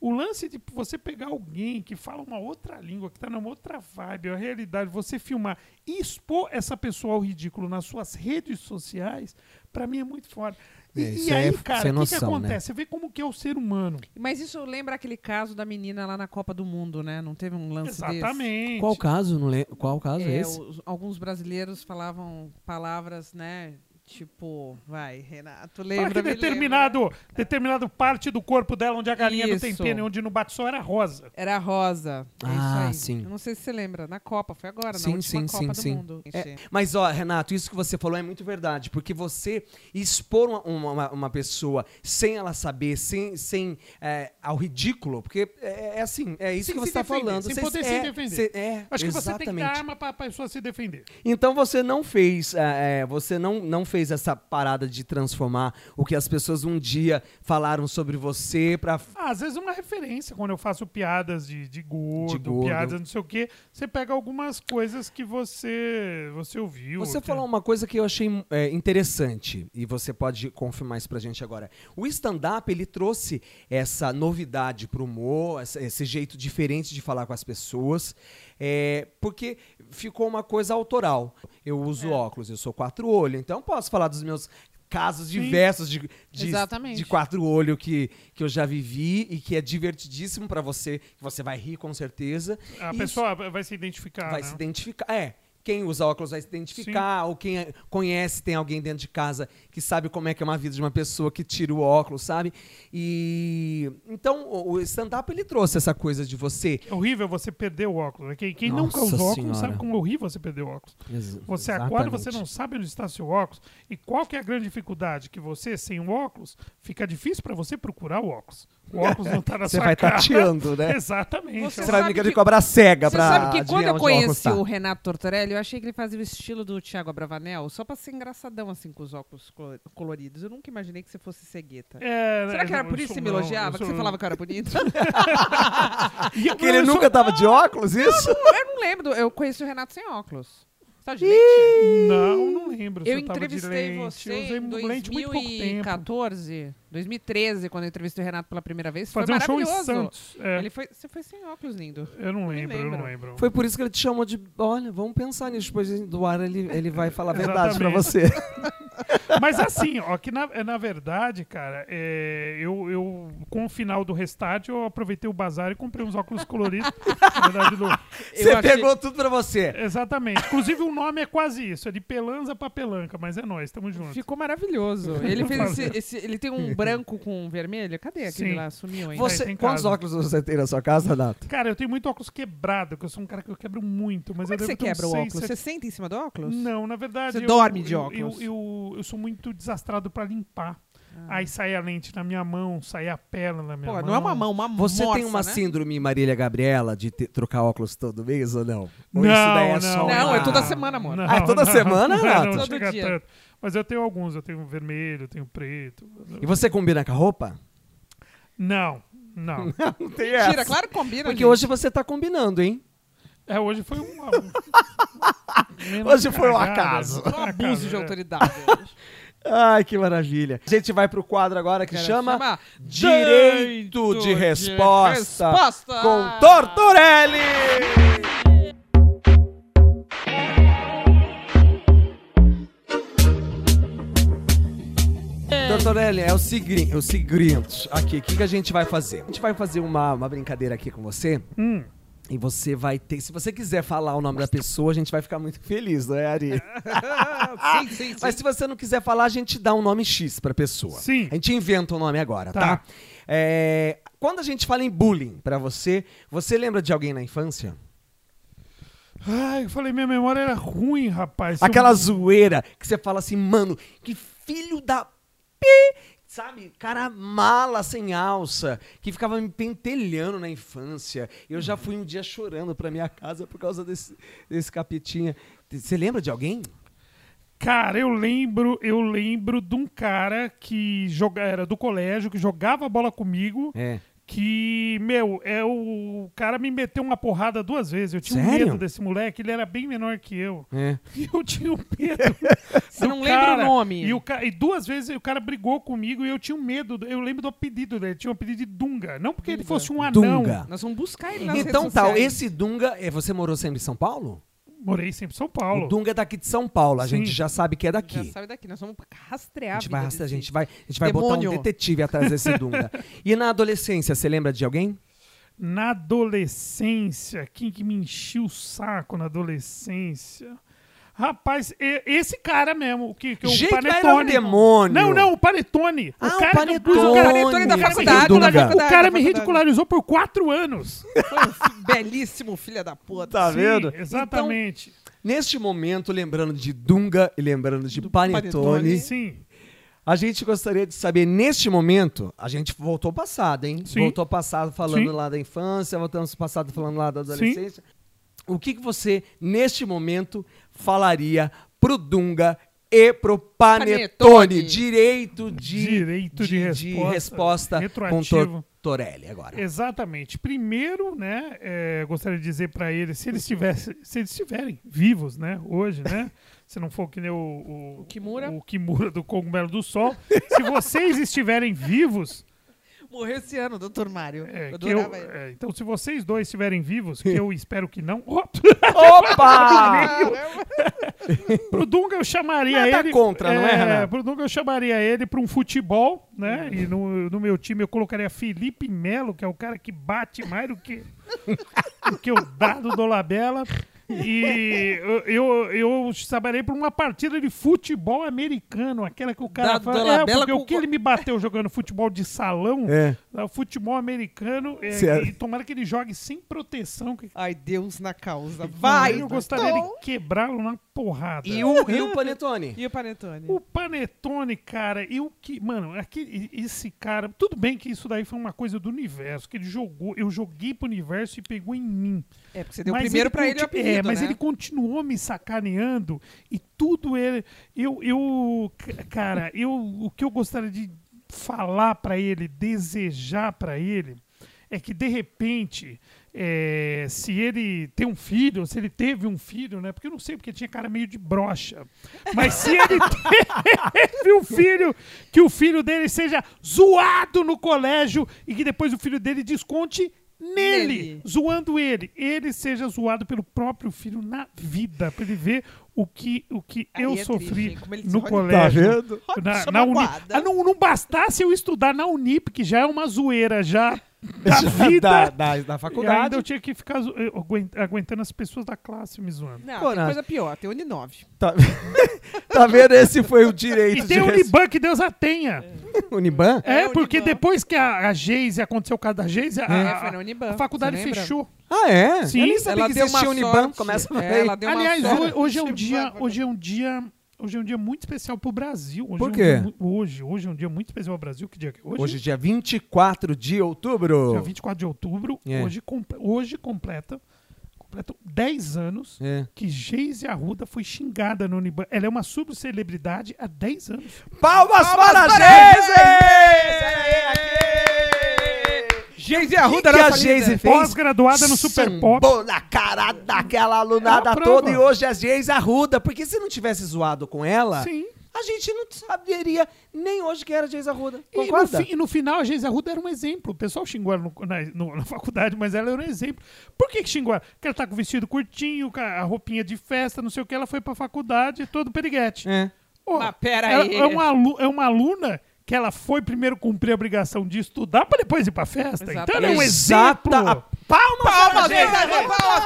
O lance de você pegar alguém que fala uma outra língua, que tá numa outra vibe, a realidade, você filmar e expor essa pessoa ao ridículo nas suas redes sociais, pra mim é muito foda. E, É, e isso aí, é cara, sem o que, que né? acontece? Você vê como que é o ser humano. Mas isso lembra aquele caso da menina lá na Copa do Mundo, né? Não teve um lance desse? Exatamente. Qual caso? Não le... Qual caso é, É, esse? os- alguns brasileiros falavam palavras, né? Tipo, vai, Renato, lembra? Fala que me determinado, determinado parte do corpo dela, onde a galinha não tem Isso. pena e onde não bate sol, era rosa. Era rosa. É Ah, isso aí. sim. Eu não sei se você lembra. Na Copa, foi agora, Sim, na última sim, Copa sim, do sim. Mundo. É, mas, ó, Renato, isso que você falou é muito verdade, porque você expor uma, uma, uma pessoa sem ela saber, sem, sem é, ao ridículo, porque é, é assim, é isso Sem que você está falando. sem Vocês- poder se é, defender. cê- é, Acho que você tem que dar arma pra pessoa se defender. Então você não fez, é, é, você não, não fez essa parada de transformar o que as pessoas um dia falaram sobre você pra. Ah, às vezes uma referência, quando eu faço piadas de, de, gordo, De gordo. piadas não sei o quê, você pega algumas coisas que você, você ouviu. Você que- falou uma coisa que eu achei é, interessante e você pode confirmar isso pra gente agora. O stand-up ele trouxe essa novidade pro humor, esse jeito diferente de falar com as pessoas, é, porque ficou uma coisa autoral. Eu uso É. óculos, eu sou quatro olhos, então posso falar dos meus casos Sim. diversos de, de, de quatro olhos que, que eu já vivi e que é divertidíssimo pra você, que você vai rir com certeza. A Isso- pessoa vai se identificar, vai né? se identificar. É. Quem usa óculos vai se identificar, ou quem é- conhece, tem alguém dentro de casa que sabe como é que é uma vida de uma pessoa que tira o óculos, sabe? E então o stand-up ele trouxe essa coisa de você. É horrível você perder o óculos. né? Quem, quem Nossa nunca óculos Senhora. sabe como é horrível você perder o óculos. Você acorda e você não sabe onde está seu óculos. E qual que é a grande dificuldade? Que você, sem o óculos, fica difícil para você procurar o óculos. O óculos não está na Você sua vai cara. tateando, né? Exatamente. Você Você vai brincar que- de cobrar cega Você pra sabe que quando eu conheci tá. o Renato Tortorelli, eu achei que ele fazia o estilo do Thiago Abravanel, só pra ser engraçadão, assim, com os óculos colo- coloridos. Eu nunca imaginei que você fosse cegueta. É, Será que era eu por isso que você me não, elogiava, eu que você falava que eu era bonito? <laughs> <laughs> Que ele eu sou- nunca tava de óculos, isso? eu não lembro, eu conheci o Renato sem óculos. Tá de lente? Não, não lembro. se Eu tava de entrevistei lente. você Eu usei em lente muito pouco tempo. 2014, 2013, quando eu entrevistei o Renato pela primeira vez. Foi Fazer um show em maravilhoso. Santos. É, Ele foi, você foi sem óculos, lindo. Eu não lembro, eu não lembro. Foi por isso que ele te chamou de. Olha, vamos pensar nisso. Depois do ar ele, ele vai falar a verdade pra você. <laughs> Mas assim, ó, que na, na verdade, cara, é, eu, eu, com o final do restart, eu aproveitei o bazar e comprei uns óculos coloridos. na verdade, do- Você achei- pegou tudo pra você. Exatamente. Inclusive, o nome é quase isso. É de pelanza pra pelanca, mas é nós, tamo juntos. Ficou maravilhoso. Ele fez esse, esse- Ele tem um branco com um vermelho. Cadê aquele Sim. lá? Sumiu ainda. Você, tem quantos óculos você tem na sua casa, Renato? Cara, eu tenho muito óculos quebrado, que eu sou um cara que eu quebro muito, mas Como é eu que você quebra o óculos? sete- Você senta em cima do óculos? Não, na verdade. Você eu- dorme de eu- óculos? Eu, eu, eu sou muito desastrado pra limpar. Ah. Aí sai a lente na minha mão, sai a perna na minha Pô, mão. não é uma mão, uma Você morsa, tem uma né? síndrome Marília Gabriela de ter- trocar óculos todo mês ou não? Ou Não, isso daí é não, só Não, uma- é toda semana, amor. Não, Ah, é toda não, semana, não, Renato? não Todo chega dia. tanto. Mas eu tenho alguns, eu tenho vermelho, eu tenho preto. E você combina com a roupa? Não, não. <laughs> Não tem Mentira, claro que combina, Porque gente. hoje você tá combinando, hein? É, hoje foi um. <laughs> Hoje foi um acaso. Um abuso de É. autoridade. Ai, que maravilha. A gente vai pro quadro agora que Cara, chama chama Direito de de Resposta, Resposta. com Tortorelli. Tortorelli, é o seguinte, o seguinte, aqui, o que, que a gente vai fazer? A gente vai fazer uma, uma brincadeira aqui com você Hum, e você vai ter, se você quiser falar o nome da pessoa, a gente vai ficar muito feliz, não é, Ari? <laughs> sim, sim, sim. Mas se você não quiser falar, a gente dá um nome X pra pessoa. Sim. A gente inventa um nome agora, tá? Tá. É, quando a gente fala em bullying pra você, você lembra de alguém na infância? Ai, eu falei, minha memória era ruim, rapaz. Se eu- Aquela zoeira que você fala assim, mano, que filho da pi, sabe? Cara mala sem alça, que ficava me pentelhando na infância. Eu já fui um dia chorando pra minha casa por causa desse, desse capetinha. Você lembra de alguém? Cara, eu lembro, eu lembro de um cara que joga, era do colégio, que jogava bola comigo, É. que, meu, é o, o cara me meteu uma porrada duas vezes. Eu tinha um Sério? medo desse moleque, ele era bem menor que eu. É. E <laughs> eu tinha um medo. <laughs> Você do não lembra o nome. E, o ca- e duas vezes o cara brigou comigo e eu tinha um medo. Eu lembro do apelido dele. Tinha um apelido de Dunga. Não porque ele fosse um anão. Dunga. Nós vamos buscar ele nas Então redes tal, sociais. esse Dunga, é, você morou sempre em São Paulo? Morei sempre em São Paulo. O Dunga é daqui de São Paulo, a Sim. gente já sabe que é Já daqui. sabe daqui, nós vamos rastrear A gente vai, rastrear, a gente vai, a gente vai botar um detetive atrás desse Dunga. <laughs> E na adolescência, você lembra de alguém? Na adolescência, quem que me enchia o saco na adolescência? Rapaz, esse cara mesmo, o que, que o Gente, mas Panetone. era um demônio. Não, não, o Panetone. Ah, o cara, Panetone. o cara, Panetone da faculdade, Dunga. da faculdade, o cara me ridicularizou por quatro anos. <laughs> Foi um belíssimo filho da puta. Tá Sim, vendo? Exatamente. Neste momento, lembrando de Dunga e lembrando de Panetone, Panetone. Sim. a gente gostaria de saber, neste momento, a gente voltou ao passado, hein? Sim. Voltou ao passado falando Sim. lá da infância, voltamos ao passado falando lá da adolescência. O que, que você, neste momento, falaria pro Dunga e pro Panetone? Panetone. Direito de, Direito de resposta. resposta com Retroativo. Tortorelli agora. Exatamente. Primeiro, né, é, gostaria de dizer para eles, se eles tivessem, se eles estiverem vivos, né, hoje, né, <laughs> se não for que nem o, o, O Kimura. o Kimura do Cogumelo do Sol, se vocês estiverem vivos, Morreu esse ano, doutor Mário. é, eu é, então se vocês dois estiverem vivos, <laughs> que eu espero que não, Opa! <laughs> <laughs> pro Dunga eu chamaria Nada ele, contra, não é, Renato? Pro Dunga eu chamaria ele para um futebol, né, e no, no meu time eu colocaria Felipe Melo, que é o cara que bate mais do que do que o dado do Labela. E eu, eu, eu chamarei para uma partida de futebol americano, aquela que o cara Dado fala. do É, porque com- o que ele me bateu jogando futebol de salão, É. é, o futebol americano, é, Certo. e tomara que ele jogue sem proteção. que- Ai, Deus na causa. Vai! eu gostaria Tom. de quebrá-lo na porrada. E o, e o <laughs> Panetone? E o Panetone? O Panetone, cara, eu que. Mano, aquele, esse cara. Tudo bem que isso daí foi uma coisa do universo, que ele jogou. Eu joguei pro universo e pegou em mim. É, porque você deu Mas primeiro ele pra ele o apelido, É, mas né? ele continuou me sacaneando e tudo ele. Eu. eu cara, eu, o que eu gostaria de falar pra ele, desejar pra ele, é que de repente. é, se ele tem um filho, se ele teve um filho, né? Porque eu não sei, porque tinha cara meio de brocha. Mas se ele <laughs> teve um filho, que o filho dele seja zoado no colégio e que depois o filho dele desconte nele, Nele. zoando ele. Ele seja zoado pelo próprio filho na vida, pra ele ver o que, o que Aí eu é sofri triste, no colégio. vendo? Na, na Uni- magoada. Ah, não, não bastasse eu estudar na Unip, que já é uma zoeira já <laughs> da vida. da, da, da E ainda faculdade. eu tinha que ficar aguentando as pessoas da classe me zoando. Não, tem coisa pior, tem Uninove. Tá, <laughs> tá vendo? Esse foi o direito E tem o de Uniban, que Deus a tenha. <laughs> Uniban? É, É, porque Uniban. depois que a, a Geise, aconteceu o caso da Geise, a, É, a- Uniban, a faculdade fechou. Ah, é? Sim. Eu nem sabia Ela que deu uma Uniban. sorte. Começa É, ela deu uma Aliás, sorte. ho- hoje é um dia, hoje é um dia, hoje é um dia muito especial pro Brasil. Hoje Por é um quê? dia hoje, hoje é um dia muito especial pro Brasil. Que dia que é hoje? Hoje, dia 24 de outubro. Dia 24 de outubro. É. Hoje, hoje completa, completa 10 anos É. que Geise Arruda foi xingada no Uniban. Ela é uma subcelebridade há 10 anos. Palmas, para a para Geise! Geise O Arruda, que, que a Geise fez? Pós-graduada no Super Pop. Sambou na cara daquela alunada É toda e hoje a Geise Arruda. Porque se não tivesse zoado com ela, Sim. a gente não saberia nem hoje que era Geise Arruda. E no, Concorda? fi- e no final, a Geise Arruda era um exemplo. O pessoal xingou ela no- na, no- na faculdade, mas ela era um exemplo. Por que, que xingou ela? Porque ela tá com o vestido curtinho, com a roupinha de festa, não sei o que. Ela foi pra faculdade, todo periguete. É. Ô, Mas pera aí. É uma, é uma aluna que ela foi primeiro cumprir a obrigação de estudar pra depois ir pra festa. Então é um exemplo. a- Palmas, Palmas, para palmas, palmas!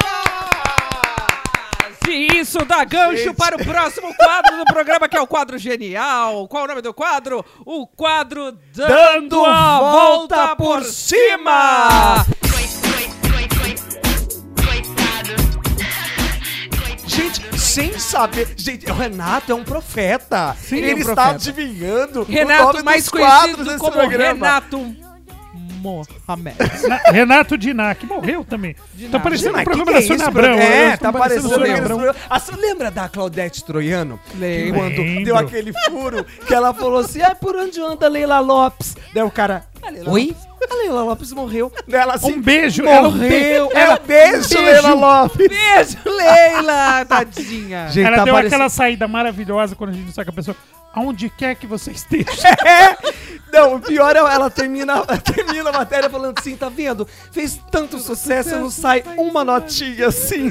E isso dá gancho Gente. para o próximo quadro do programa, que é o quadro genial. Qual o nome do quadro? O quadro Dando, Dando a Volta por Cima! Coi- Gente, sem saber. Gente, o Renato é um profeta. Sim, Ele é um está profeta. adivinhando o nome Renato, mais dos quadros conhecido desse como programa. Renato Mohamed. Na- Renato Dinac morreu também. Tá parecendo Mas um programa que da que é Sônia isso, Abrão. É, né? tá parecendo Sônia Abrão. programas- Ah, você lembra da Claudete Troiano? Que Lembro. Quando deu aquele furo, que ela falou assim, ai, por onde anda Leila Lopes? Daí o cara, "A Leila Oi? Lopes- A Leila Lopes morreu. Ela assim, Um beijo. morreu. ela- É, beijo, beijo. Leila Lopes. Beijo, Leila, <laughs> tadinha. Gente, Ela tá deu parecendo- aquela saída maravilhosa quando a gente saca a pessoa. Aonde quer que você esteja. <laughs> É! Não, o pior é ela termina, ela termina a matéria falando assim, tá vendo? Fez tanto sucesso não sai uma notinha assim.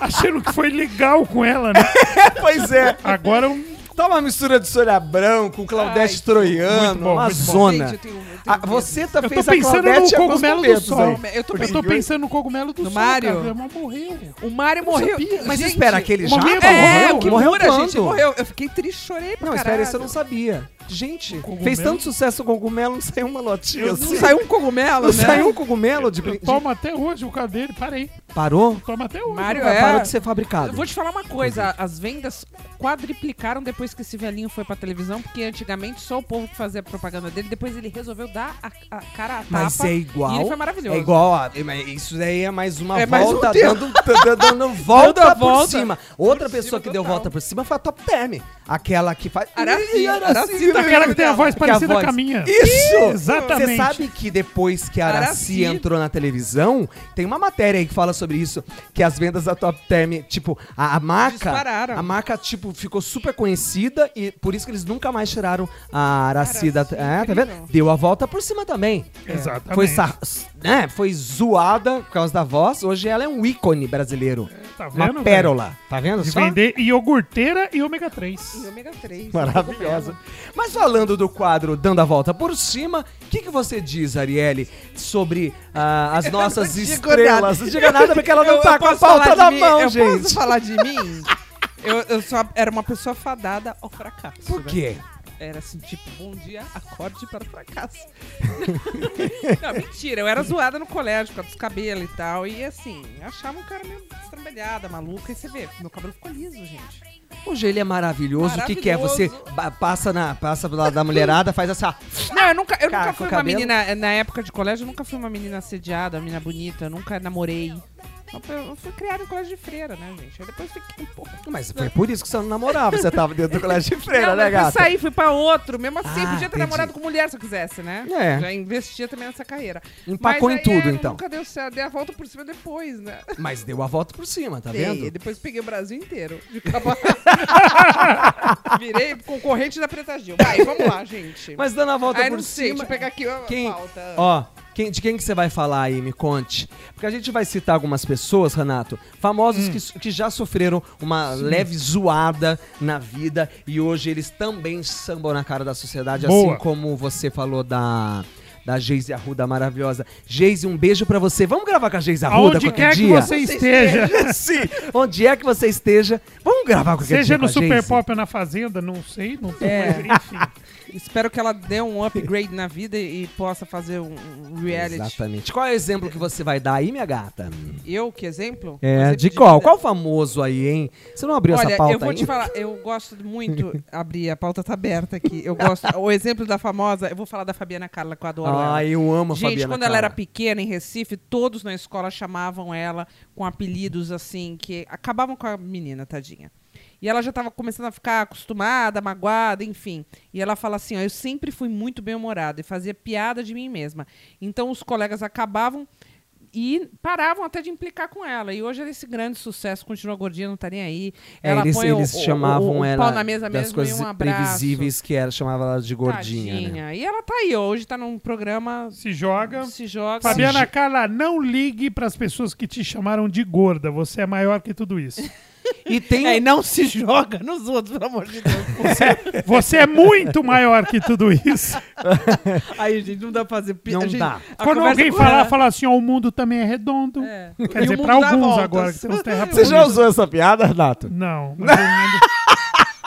achando que foi legal com ela, né? <laughs> pois é. Agora um. Tá uma mistura de Sônia Abrão com Claudete Ai, Troiano, muito bom, uma muito bom. zona. Gente, eu tenho- tenho Ah, você tá Eu tô fez a pensando no cogumelo do sol. aí. Eu tô, Eu tô pensando no cogumelo do No sol, Mário? cara. Morreu. O Mário morreu. Mas Gente, espera, aquele já morreu? É, morreu? morreu quando? gente, morreu. Eu fiquei triste, chorei pra Não, espera, caralho. isso eu não sabia. Gente, fez tanto sucesso o cogumelo, não saiu uma notinha Eu assim. Não saiu um cogumelo, Não né? saiu um cogumelo de... Eu tomo até hoje o carro dele. Parei. Parou? Tomo até hoje. Mário Parou é. de ser fabricado. Eu vou te falar uma coisa, as vendas quadriplicaram depois que esse velhinho foi pra televisão, porque antigamente só o povo que fazia propaganda dele, depois ele resolveu dar a, a cara a tapa. Mas é igual. E ele foi maravilhoso. É igual, ó, mas isso daí é mais uma É mais um volta, <laughs> dando, dando, volta Dando a por volta. cima. Outra Por pessoa cima que deu total. volta por cima foi a Top Term. Aquela que faz. Araci, Araci né? Aquela que tem a voz Que a parecida voz- com a minha. Isso! Exatamente. Você sabe que depois que a Araci, Araci. entrou na televisão, tem uma matéria aí que fala sobre isso, que as vendas da Top Term, tipo, a, a marca, Dispararam. a marca tipo ficou super conhecida e por isso que eles nunca mais tiraram a Araci, da, Araci, é, tá vendo? Deu a volta por cima também. Exatamente. Foi, né, foi zoada por causa da voz. Hoje ela é um ícone brasileiro. Tá Uma vendo? pérola. Tá vendo? De só? vender iogurteira e ômega 3. E ômega 3. Maravilhosa. Mas falando do quadro Dando a Volta por Cima, o que, que você diz, Arielle, sobre ah, as <laughs> nossas digo estrelas? Não diga nada porque ela não Eu- tá eu com a pauta de na mim? mão, eu gente. posso falar de mim? Eu, eu só era uma pessoa fadada ao fracasso. Por né? Era assim, tipo, bom dia, acorde para o fracasso. <laughs> não, mentira, eu era zoada no colégio por causa dos cabelos e tal. E assim, achava um cara meio estrambelhada, maluca. E você vê, meu cabelo ficou liso, gente. Hoje ele é maravilhoso. O que, que é? Você Maravilhoso. passa, na, passa da mulherada, faz essa. Não, eu nunca, eu Cara, nunca com fui uma cabelo. menina, na época de colégio, eu nunca fui uma menina assediada, uma menina bonita, eu nunca namorei. Eu fui criada em colégio de freira, né, gente? Aí depois fiquei um pouco. Mas foi por isso que você não namorava. Você tava dentro do colégio de freira, não, né, mas eu gata? saí, fui pra outro. Mesmo assim, Ah, podia ter entendi. namorado com mulher se eu quisesse, né? É. Já investia também nessa carreira. Empacou em aí, tudo, é, então. Nunca deu certo. Dei a volta por cima depois, né? Mas deu a volta por cima, tá Dei, vendo? Depois peguei o Brasil inteiro. <laughs> Virei concorrente da Preta Gil. Vai, vamos lá, gente. Mas dando a volta Ai, por não sei, cima. deixa eu pegar aqui a Quem, pauta. ó, quem, de quem que você vai falar aí? Me conte. Porque a gente vai citar algumas pessoas, Renato, famosos que, que já sofreram uma leve zoada na vida e hoje eles também sambam na cara da sociedade, Boa. assim como você falou da. Da Geise Arruda maravilhosa. Geise, um beijo pra você. Vamos gravar com a Geise Arruda Aonde qualquer quer que dia? você esteja. <laughs> Sim, onde é que você esteja. Vamos gravar qualquer dia Seja no Geise? Super Pop ou na Fazenda, não sei, não tô É. mais, enfim. <laughs> Espero que ela dê um upgrade na vida e possa fazer um, reality. Exatamente. Qual é o exemplo que você vai dar aí, minha gata? Eu, que exemplo? É, de qual? Qual famoso aí, hein? Você não abriu Olha, essa pauta eu vou aí? te falar, eu <laughs> gosto muito. Abrir, a pauta tá aberta aqui. Eu gosto. o exemplo da famosa, eu vou falar da Fabiana Carla, que eu adoro ela. Ah, eu amo a Gente, Fabiana quando ela era Carla. pequena em Recife, todos na escola chamavam ela com apelidos assim, que acabavam com a menina, tadinha. E ela já estava começando a ficar acostumada, magoada, enfim. E ela fala assim: ó, eu sempre fui muito bem-humorada e fazia piada de mim mesma. Então os colegas acabavam e paravam até de implicar com ela. E hoje ela é esse grande sucesso, continua gordinha, não tá nem aí. É, ela eles, põe o- eles o- chamavam o, o, ela pau na mesa das mesmo coisas e um abraço. previsíveis que ela chamava ela de gordinha, né? E ela tá aí, hoje tá num programa. Se joga. Se joga. Fabiana Se- Carla, não ligue para as pessoas que te chamaram de gorda. Você é maior que tudo isso. <laughs> E tem É, e não se joga nos outros, pelo amor de Deus. Você é muito maior que tudo isso. Aí, gente, não dá pra fazer pi- Não gente- dá. Quando alguém falar, falar assim, ó, o mundo também é redondo. É. Quer E dizer, dá alguns voltas. agora, que tem Você já usou essa piada, Renato? Não, mas.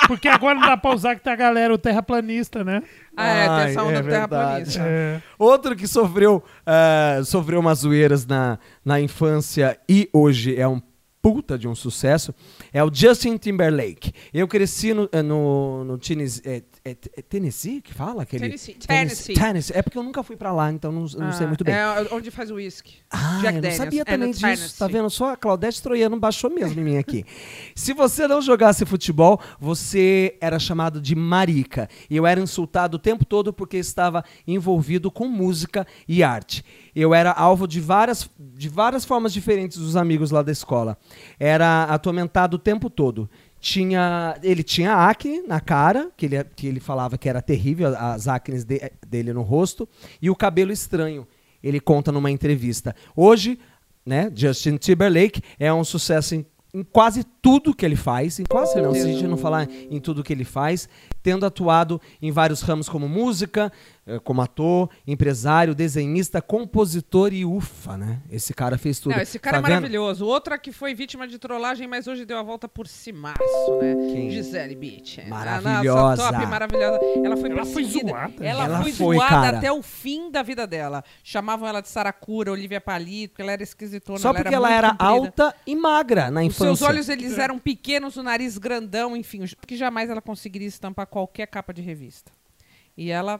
Porque agora não dá pra usar que tá a galera, o terraplanista, né? Ah, é, tem essa onda é do terraplanista. É. Outro que sofreu, ah, sofreu umas zoeiras na, na infância e hoje é um puta de um sucesso, é o Justin Timberlake. Eu cresci no, eh, no, no Tennessee, é, é- é Tennessee que fala? Aquele, Tennessee. Tennessee. Tennessee. É porque eu nunca fui pra lá, então não, não sei Ah, muito bem. É onde faz o uísque. Ah, Jack eu não Daniels. sabia É também disso. Tennessee. Tá vendo? Só a Claudete Troiano baixou mesmo em mim aqui. <laughs> Se você não jogasse futebol, você era chamado de marica. E eu era insultado o tempo todo porque estava envolvido com música e arte. Eu era alvo de várias, de várias formas diferentes dos amigos lá da escola. Era atormentado o tempo todo. Tinha, ele tinha acne na cara, que ele, que ele falava que era terrível, as acnes de- dele no rosto, e o cabelo estranho. Ele conta numa entrevista. Hoje, né, Justin Timberlake é um sucesso em, em quase tudo que ele faz, em quase não, se a gente não falar em tudo que ele faz, tendo atuado em vários ramos como música, como ator, empresário, desenhista, compositor e ufa, né? Esse cara fez tudo. Não, esse cara Tá é vendo? maravilhoso. Outra que foi vítima de trollagem, mas hoje deu a volta por cimaço, né? Quem? Gisele Bündchen. Maravilhosa. Nossa top maravilhosa. Ela foi Ela foi zoada. Ela, Ela foi, foi, zoada cara. até o fim da vida dela. Chamavam ela de Saracura, Olivia Palito, porque ela era esquisitona. Só porque ela muito era comprida. alta e magra na Os infância. seus olhos, eles eram pequenos, o nariz grandão, enfim. Que jamais ela conseguiria estampar qualquer capa de revista. E ela,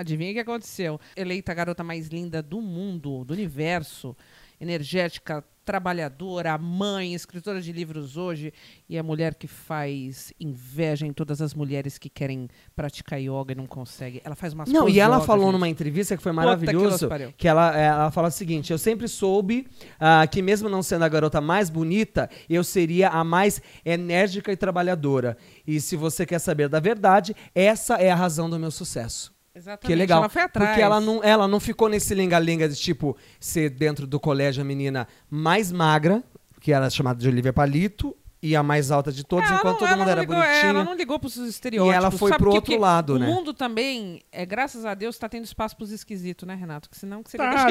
adivinha o que aconteceu? Eleita a garota mais linda do mundo, do universo. Energética, trabalhadora, mãe, escritora de livros hoje. E a mulher que faz inveja em todas as mulheres que querem praticar yoga e não conseguem. Ela faz umas Não, e ela yoga, falou gente. numa entrevista que foi que maravilhoso, pariu. que ela, ela fala o seguinte, eu sempre soube ah, que mesmo não sendo a garota mais bonita, eu seria a mais enérgica e trabalhadora. E se você quer saber da verdade, essa é a razão do meu sucesso. Exatamente. Que legal. Ela foi atrás. Porque ela não, ela não ficou nesse lenga-lenga de tipo ser dentro do colégio a menina mais magra, que era chamada de Olivia Palito, e a mais alta de todas, Ela enquanto não- todo mundo não era ligou, é, bonitinho. Ela não ligou pros estereótipos. E ela foi sabe pro por quê? outro lado, o né? O mundo também, é, graças a Deus, tá tendo espaço pros esquisitos, né, Renato? Que senão que seria Tá,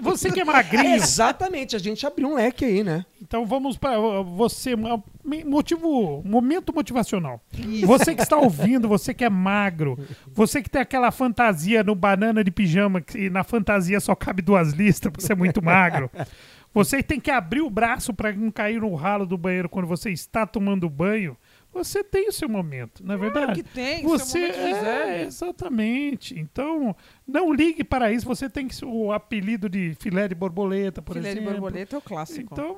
você que é É, magrinho, <laughs> exatamente, a gente abriu um leque aí, né? então vamos para você, mo- motivo, momento motivacional. Você que está ouvindo, você que é magro, você que tem aquela fantasia no banana de pijama que na fantasia só cabe duas listas porque você é muito magro. Você tem que abrir o braço para não cair no ralo do banheiro quando você está tomando banho. Você tem o seu momento, não é verdade? que tem, seu Você momento de é, exatamente. Então, não ligue para isso. Você tem que o apelido de filé de borboleta, por Filé de exemplo. borboleta é o clássico. Então,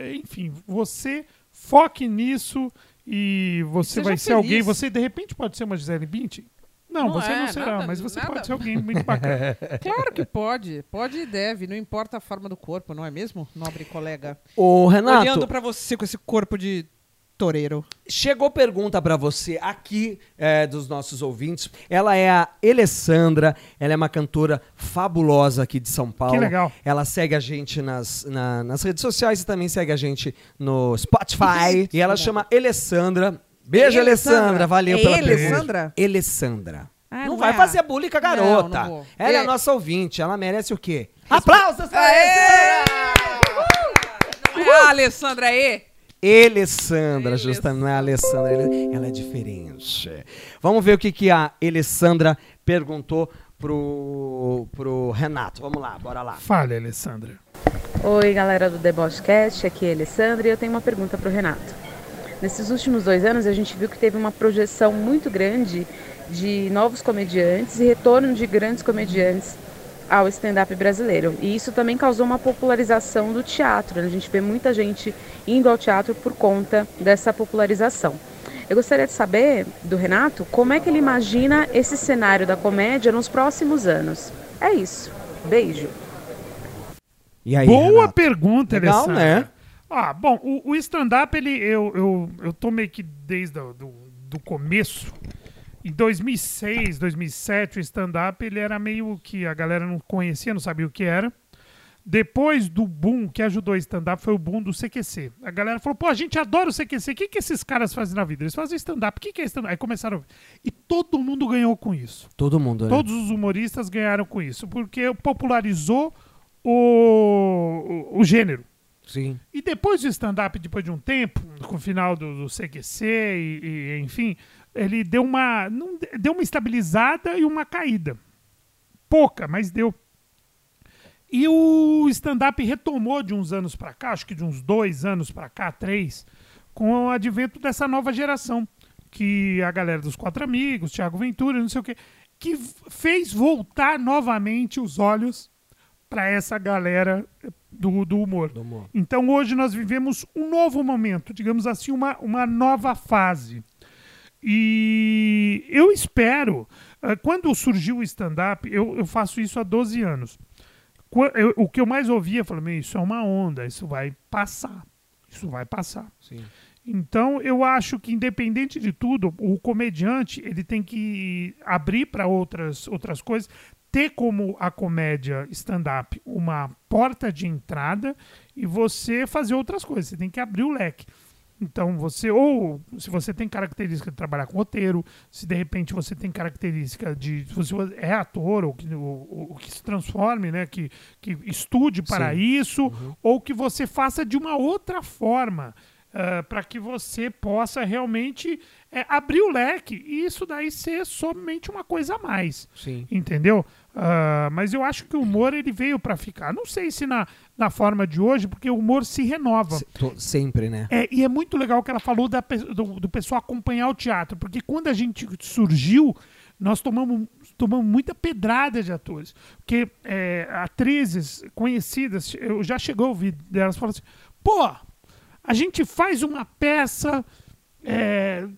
é, enfim, você foque nisso e você Seja vai ser feliz. alguém. Você de repente pode ser uma Gisele Bündchen? Não, Não você é, não será, nada- mas você nada. pode ser alguém muito bacana. <laughs> Claro que pode. Pode e deve. Não importa a forma do corpo, não é mesmo, nobre colega? Ô, Renato, Olhando pra você com esse corpo de toureiro. chegou pergunta pra você aqui é, dos nossos ouvintes. Ela é a Alessandra, ela é uma cantora fabulosa aqui de São Paulo. Que legal. Ela segue a gente nas, na- nas redes sociais e também segue a gente no Spotify. <laughs> e ela chama Alessandra. Beijo, É Alessandra. Valeu É pela Alessandra? pergunta. Alessandra. Ah, não, não vai é fazer bullying com a garota. Não, não. Ela é a É- nossa ouvinte. Ela merece o quê? Aplausos pra Aê! Alessandra! Não é a Alessandra E? Alessandra, Alessandra. justamente, não é a Alessandra, ela é diferente. Vamos ver o que, que a Alessandra perguntou pro, pro Renato. Vamos lá, bora lá. Fale, Alessandra. Oi, galera do Debochcast, aqui é a Alessandra e eu tenho uma pergunta para o Renato. Nesses últimos dois anos, a gente viu que teve uma projeção muito grande de novos comediantes e retorno de grandes comediantes ao stand-up brasileiro. E isso também causou uma popularização do teatro. A gente vê muita gente indo ao teatro por conta dessa popularização. Eu gostaria de saber do Renato como é que ele imagina esse cenário da comédia nos próximos anos. É isso. Beijo. E aí, Boa Renato? pergunta, Legal, Alessandra. né? Ah, bom, o, o stand-up, ele, eu, eu, eu tô meio que desde o do, do começo. Em 2006, 2007, o stand-up, ele era meio que a galera não conhecia, não sabia o que era. Depois do boom que ajudou o stand-up foi o boom do CQC. A galera falou, pô, a gente adora o CQC. O que, que esses caras fazem na vida? Eles fazem stand-up. O que, que é stand-up? Aí começaram... E todo mundo ganhou com isso. Todo mundo, né? Todos os humoristas ganharam com isso, porque popularizou o, o, o gênero. Sim. E depois do stand-up, depois de um tempo, com o final do, do CQC e, e, enfim, ele deu uma, não, deu uma estabilizada e uma caída. Pouca, mas deu. E o stand-up retomou de uns anos pra cá, acho que de uns dois anos pra cá, três, com o advento dessa nova geração. Que a galera dos Quatro Amigos, Thiago Ventura, não sei o quê, que fez voltar novamente os olhos pra essa galera do, do humor. Do humor. Então hoje nós vivemos um novo momento, digamos assim, uma, uma nova fase. E eu espero, eh, quando surgiu o stand-up, eu, eu faço isso há 12 anos. Eu- o que eu mais ouvia, eu falei, "Meu, isso é uma onda, isso vai passar. Isso vai passar. Sim. Então, eu acho que, independente de tudo, o comediante ele tem que abrir para outras, outras coisas, ter como a comédia stand-up uma porta de entrada e você fazer outras coisas. Você tem que abrir o leque. Então, você, ou se você tem característica de trabalhar com roteiro, se de repente você tem característica de. Se você é ator, ou que, ou, ou que se transforme, né? Que, que estude para Sim. isso, ou que você faça de uma outra forma para que você possa realmente é, abrir o leque e isso daí ser somente uma coisa a mais, Sim. entendeu? Ah, mas eu acho que o humor ele veio para ficar. Não sei se na, na forma de hoje, porque o humor se renova. Se- tô- sempre, né? É, e é muito legal que ela falou da do, do pessoal acompanhar o teatro, porque quando a gente surgiu, nós tomamos, tomamos muita pedrada de atores. Porque é, atrizes conhecidas, eu já chegou a ouvir delas falando assim: pô, a gente faz uma peça, é,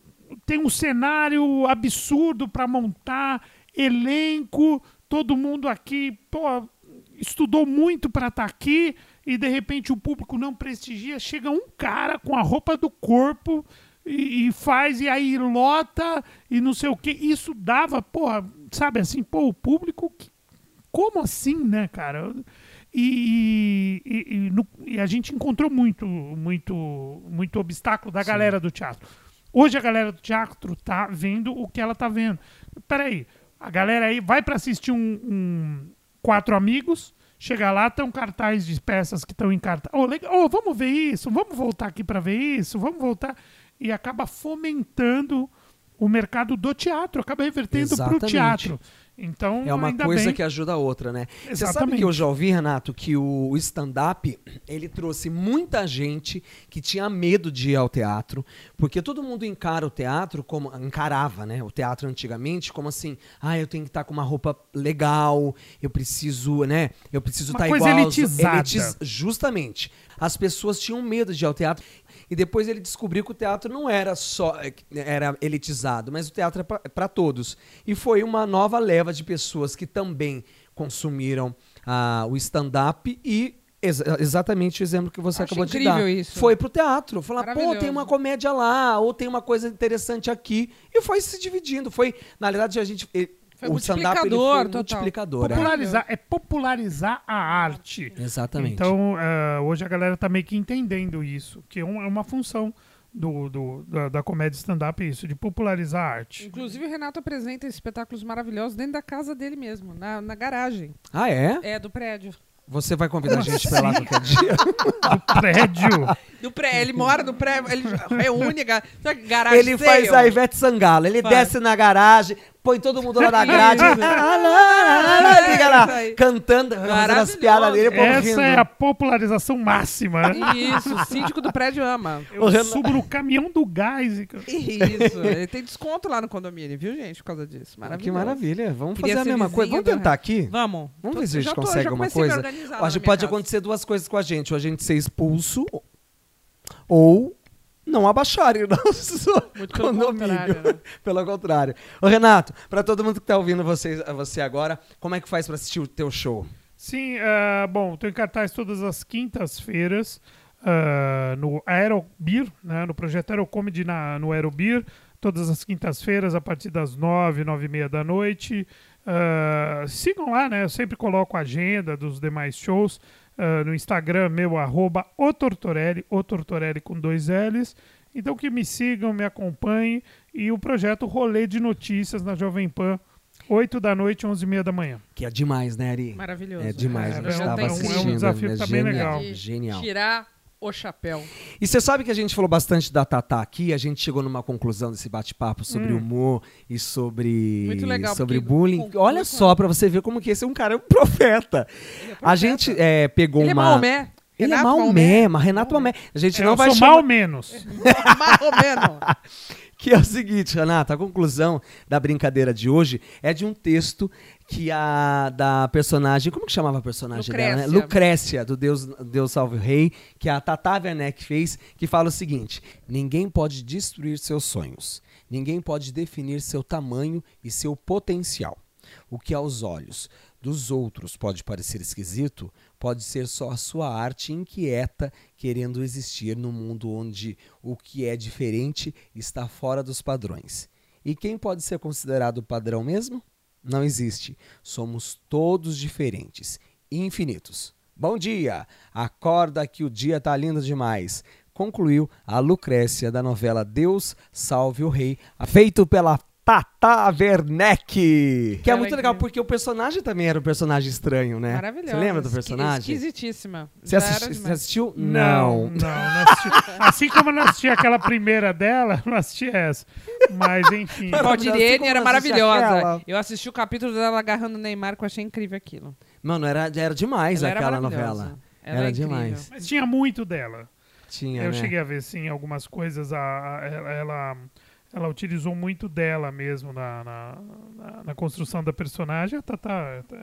tem um cenário absurdo para montar, elenco, todo mundo aqui, pô, estudou muito para estar aqui e de repente o público não prestigia, chega um cara com a roupa do corpo e, e faz e aí lota e não sei o que. Isso dava, porra, sabe assim, pô, o público que- como assim, né, cara? E, e- e no- e a gente encontrou muito, muito, muito obstáculo da galera do teatro. Hoje a galera do teatro tá vendo o que ela tá vendo. Peraí, a galera aí vai para assistir um, um Quatro Amigos, chega lá, tem um cartaz de peças que estão em cartaz. Oh, legal, oh, vamos ver isso, vamos voltar aqui para ver isso, vamos voltar. E acaba fomentando o mercado do teatro, acaba revertendo para o teatro. Então, É uma coisa bem. que ajuda a outra, né? Você sabe Exatamente. que eu já ouvi, Renato, que o stand-up, ele trouxe muita gente que tinha medo de ir ao teatro, porque todo mundo encara o teatro como encarava, né? O teatro antigamente como assim, ah, eu tenho que estar com uma roupa legal, eu preciso, né? Eu preciso estar coisa igual elitizada. elitis- justamente. As pessoas tinham medo de ir ao teatro. E depois ele descobriu que o teatro não era só era elitizado, mas o teatro é para todos. E foi uma nova leva de pessoas que também consumiram ah, o stand-up e exa- exatamente o exemplo que você Acho acabou de dar. isso. Foi pro teatro. Falar, pô, tem uma comédia lá, ou tem uma coisa interessante aqui. E foi se dividindo. Foi, na verdade, a gente. Foi o stand-up foi multiplicador. é. popularizar, é popularizar a arte. Exatamente. Então, ah, hoje a galera tá meio que entendendo isso, que é é uma função do, do- da, da comédia stand-up, é isso, de popularizar a arte. Inclusive, o Renato apresenta espetáculos maravilhosos dentro da casa dele mesmo, na, na garagem. Ah, é? É, do prédio. Você vai convidar a gente pra lá assim? qualquer dia? <laughs> <laughs> Do prédio. Do pré, ele mora no prédio, ele reúne a garagem Ele faz sale? a Ivete Sangalo. Ele Faz. desce na garagem, põe todo mundo lá na grade. Isso. Fica lá, cantando, fazendo as piadas dele. o Essa rindo. é a popularização máxima, né? Isso, o síndico do prédio ama. Eu subo no caminhão do gás. Isso, ele tem desconto lá no condomínio, viu, gente, por causa disso. Maravilhoso. Que maravilha. Vamos Queria fazer a mesma coisa. Vamos tentar aqui? Vamos. Vamos Tô- ver se a gente tô- consegue alguma coisa. na pode casa. acontecer duas coisas com a gente. Ou a gente ser expulso, ou não abaixarem o nosso <laughs> Muito pelo condomínio. contrário, né? <laughs> Pelo contrário. Ô, Renato, pra todo mundo que tá ouvindo você, você agora, como é que faz pra assistir o teu show? Sim, ah, bom, estou em cartaz todas as quintas-feiras ah, no Aerobir, né, no projeto Aerocomedy na, no Aerobir, todas as quintas-feiras a partir das nove, nove e meia da noite. Ah, sigam lá, né? Eu sempre coloco a agenda dos demais shows ah, no Instagram, meu arroba o Tortorelli, o Tortorelli com dois L's. Então que me sigam, me acompanhem e o projeto Rolê de Notícias na Jovem Pan, 8 da noite, 11 e meia da manhã. Que é demais, né, Ari? Maravilhoso. É demais, É, eu é um- estava é um assistindo. desafio que é tá bem genial, legal. De Genial. Tirar O chapéu. E você sabe que a gente falou bastante da Tatá aqui, a gente chegou numa conclusão desse bate-papo sobre humor e sobre Muito legal, sobre bullying. Olha só pra você ver como que esse é um cara é um profeta. A gente é, pegou Ele é uma Maomé. Ele é Renato Maomé, mas Renato Maomé. A gente É, não eu vai sou chamar mal menos. <laughs> Marromeno. <laughs> que é o seguinte, Renata, a conclusão da brincadeira de hoje é de um texto que a da personagem, como que chamava a personagem dela, né? Lucrécia. Lucrécia, do Deus, Deus Salve o Rei, que a Tata Werneck fez, que fala o seguinte: ninguém pode destruir seus sonhos, ninguém pode definir seu tamanho e seu potencial. O que aos olhos dos outros pode parecer esquisito, pode ser só a sua arte inquieta querendo existir num mundo onde o que é diferente está fora dos padrões. E quem pode ser considerado padrão mesmo? Não existe. Somos todos diferentes, infinitos. Bom dia! Acorda que o dia tá lindo demais. Concluiu a Lucrécia da novela Deus Salve o Rei, feito pela Tata Werneck. Que é muito é legal, porque o personagem também era um personagem estranho, né? Maravilhosa. Você lembra do Esqui- personagem? Esquisitíssima. Você, assisti- era você assistiu? Não, não, não <laughs> assisti. Assim como eu não assisti aquela primeira dela, eu não assisti essa. Mas enfim. <laughs> Assim Valdirene como era maravilhosa. aquela. Eu assisti o capítulo dela agarrando o Neymar, que eu achei incrível aquilo. Mano, era, era demais Ela era aquela maravilhosa. novela. Ela era é demais. Mas tinha muito dela. Tinha, eu né? cheguei a ver, sim, algumas coisas. A, a- ela, ela, ela utilizou muito dela mesmo na, na, na- na construção da personagem. A Tata,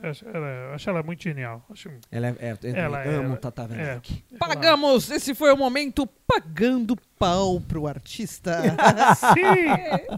acho ela, acho ela muito genial. Acho, Ela é, é, eu Ela é- amo ela- Tata Werneck. Pagamos! Esse foi o momento pagando pau pro artista. <laughs> Sim!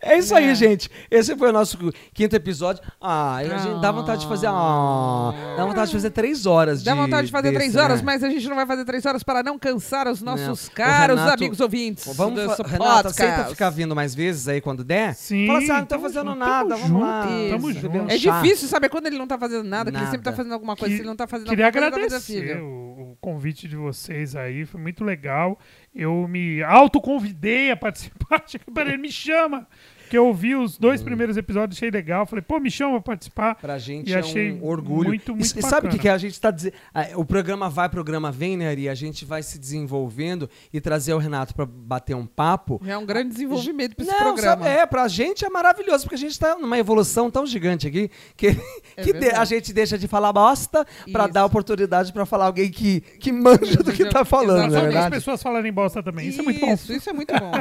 É isso aí, É. gente. Esse foi o nosso quinto episódio. Ah, a gente dá vontade de fazer. Ah, dá vontade de fazer três horas. Dá vontade de fazer desse, três horas, né? mas a gente não vai fazer três horas para não cansar os nossos Não. Caros Renato- amigos ouvintes. Vamos, do fa- podcast. aceita ficar vindo mais vezes aí quando der? Sim, Fala assim, ah, não tô tamo fazendo junto, nada, tamo vamos lá. tamo junto. um É difícil saber quando ele não tá fazendo nada, que ele sempre tá Nada. fazendo alguma coisa. Que- Se ele não tá fazendo Queria alguma coisa, tá fazendo agradecer filho. o, o convite de vocês aí, foi muito legal. Eu me autoconvidei a participar. <laughs> Peraí, me chama. Que eu ouvi os dois primeiros episódios, achei legal. Falei, pô, me chama pra participar. Pra gente E é achei um orgulho. muito, muito e, e sabe o que, que a gente tá dizendo? O programa vai, o programa vem, né, Ari? A gente vai se desenvolvendo e trazer o Renato pra bater um papo. É um grande desenvolvimento pra esse Não, programa. sabe, é, pra gente é maravilhoso, porque a gente tá numa evolução tão gigante aqui que, É <laughs> que de- a gente deixa de falar bosta pra Isso. dar oportunidade pra falar alguém que, que manja do que tá falando, não é Exatamente. As verdade? pessoas falarem bosta também. Isso, é muito bom. Isso, isso é muito bom.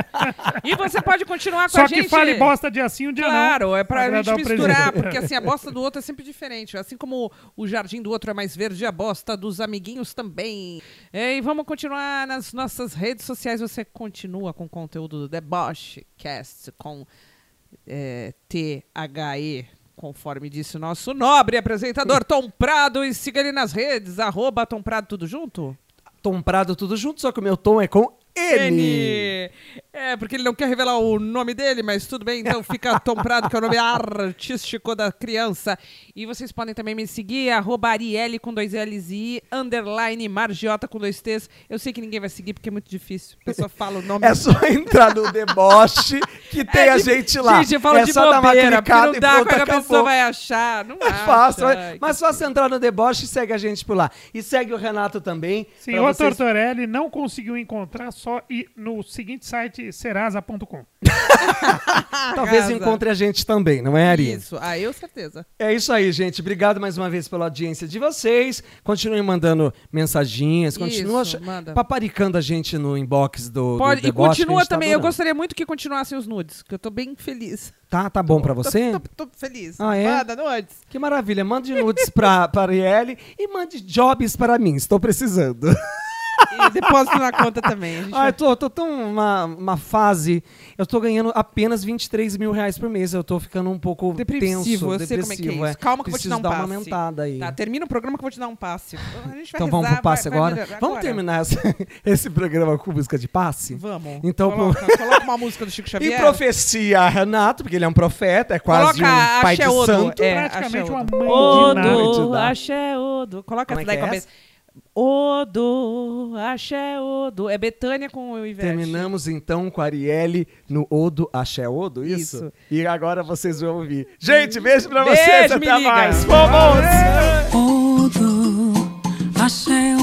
e você pode continuar com Só a gente. que fale bosta de assim um dia Claro, não. é pra gente misturar, porque assim, a bosta do outro é sempre diferente. Assim como o jardim do outro é mais verde, a bosta dos amiguinhos também. E vamos continuar nas nossas redes sociais. Você continua com o conteúdo do Deboche Cast com é, T-H-E. Conforme disse o nosso nobre apresentador Tom Prado, e siga ele nas redes, arroba Tom Prado, tudo junto? Tom Prado tudo junto, só que o meu tom é com N. É, porque ele não quer revelar o nome dele, mas tudo bem, então fica Tom Prado, que é o nome artístico da criança. E vocês podem também me seguir, arroba Arielle com dois L's e underline Margiota com dois T's. Eu sei que ninguém vai seguir porque é muito difícil. A pessoa fala o nome. É só entrar no deboche que tem É a gente lá. Gente, eu falo é de só dar uma bobeira, porque clicada não e dá, pronto, é a pessoa vai achar? Não É acha. fácil, Ai, mas só você entrar no deboche e segue a gente por lá. E segue o Renato também. Sim, o vocês- Tortorelli não conseguiu encontrar só ir no seguinte site serasa.com. <laughs> Talvez Casa. encontre a gente também, não é, Ari? Isso, ah, eu certeza. É isso aí, gente. Obrigado mais uma vez pela audiência de vocês. Continuem mandando mensaginhas, continuem Isso, manda. paparicando a gente no inbox do, Pode, do e deboche, a continua tá também. eu gostaria muito que continuassem os nudes, que eu tô bem feliz. Tá, tá bom pra você? Tô, tô- tô feliz. Ah, é? Manda nudes. Que maravilha. Mande nudes pra, para Arielle e mande jobs para mim. Estou precisando. <laughs> <laughs> E depósito na conta também. Ah, vai- eu tô, tô tão uma, uma fase. Eu tô ganhando apenas 23 mil reais por mês. Eu tô ficando um pouco Depressivo, tenso. eu sei como é que é depressivo, isso. Calma que eu vou te dar um uma passe. aumentada aí. Tá, termina o programa que eu vou te dar um passe. A gente vai então vamos rezar, pro passe vai- vai agora? melhorar Vamos agora. terminar essa- <laughs> esse programa com música de passe? Vamos. Então, coloca, coloca uma música do Chico <laughs> E Xavier. profecia a Renato, porque ele é um profeta, é quase Coloca um pai de santo. É, Praticamente uma Odo. mãe de Odo, axé Odo. Coloca Como é essa daí com a é cabeça. Odo, axé Odo. É Betânia com o Ivete. Terminamos então com a Arielle no Odo Axé Odo, isso? Isso. E agora vocês vão ouvir. Gente, beijo pra Beijo, vocês, até liga. mais. Vamos! Odo, axé,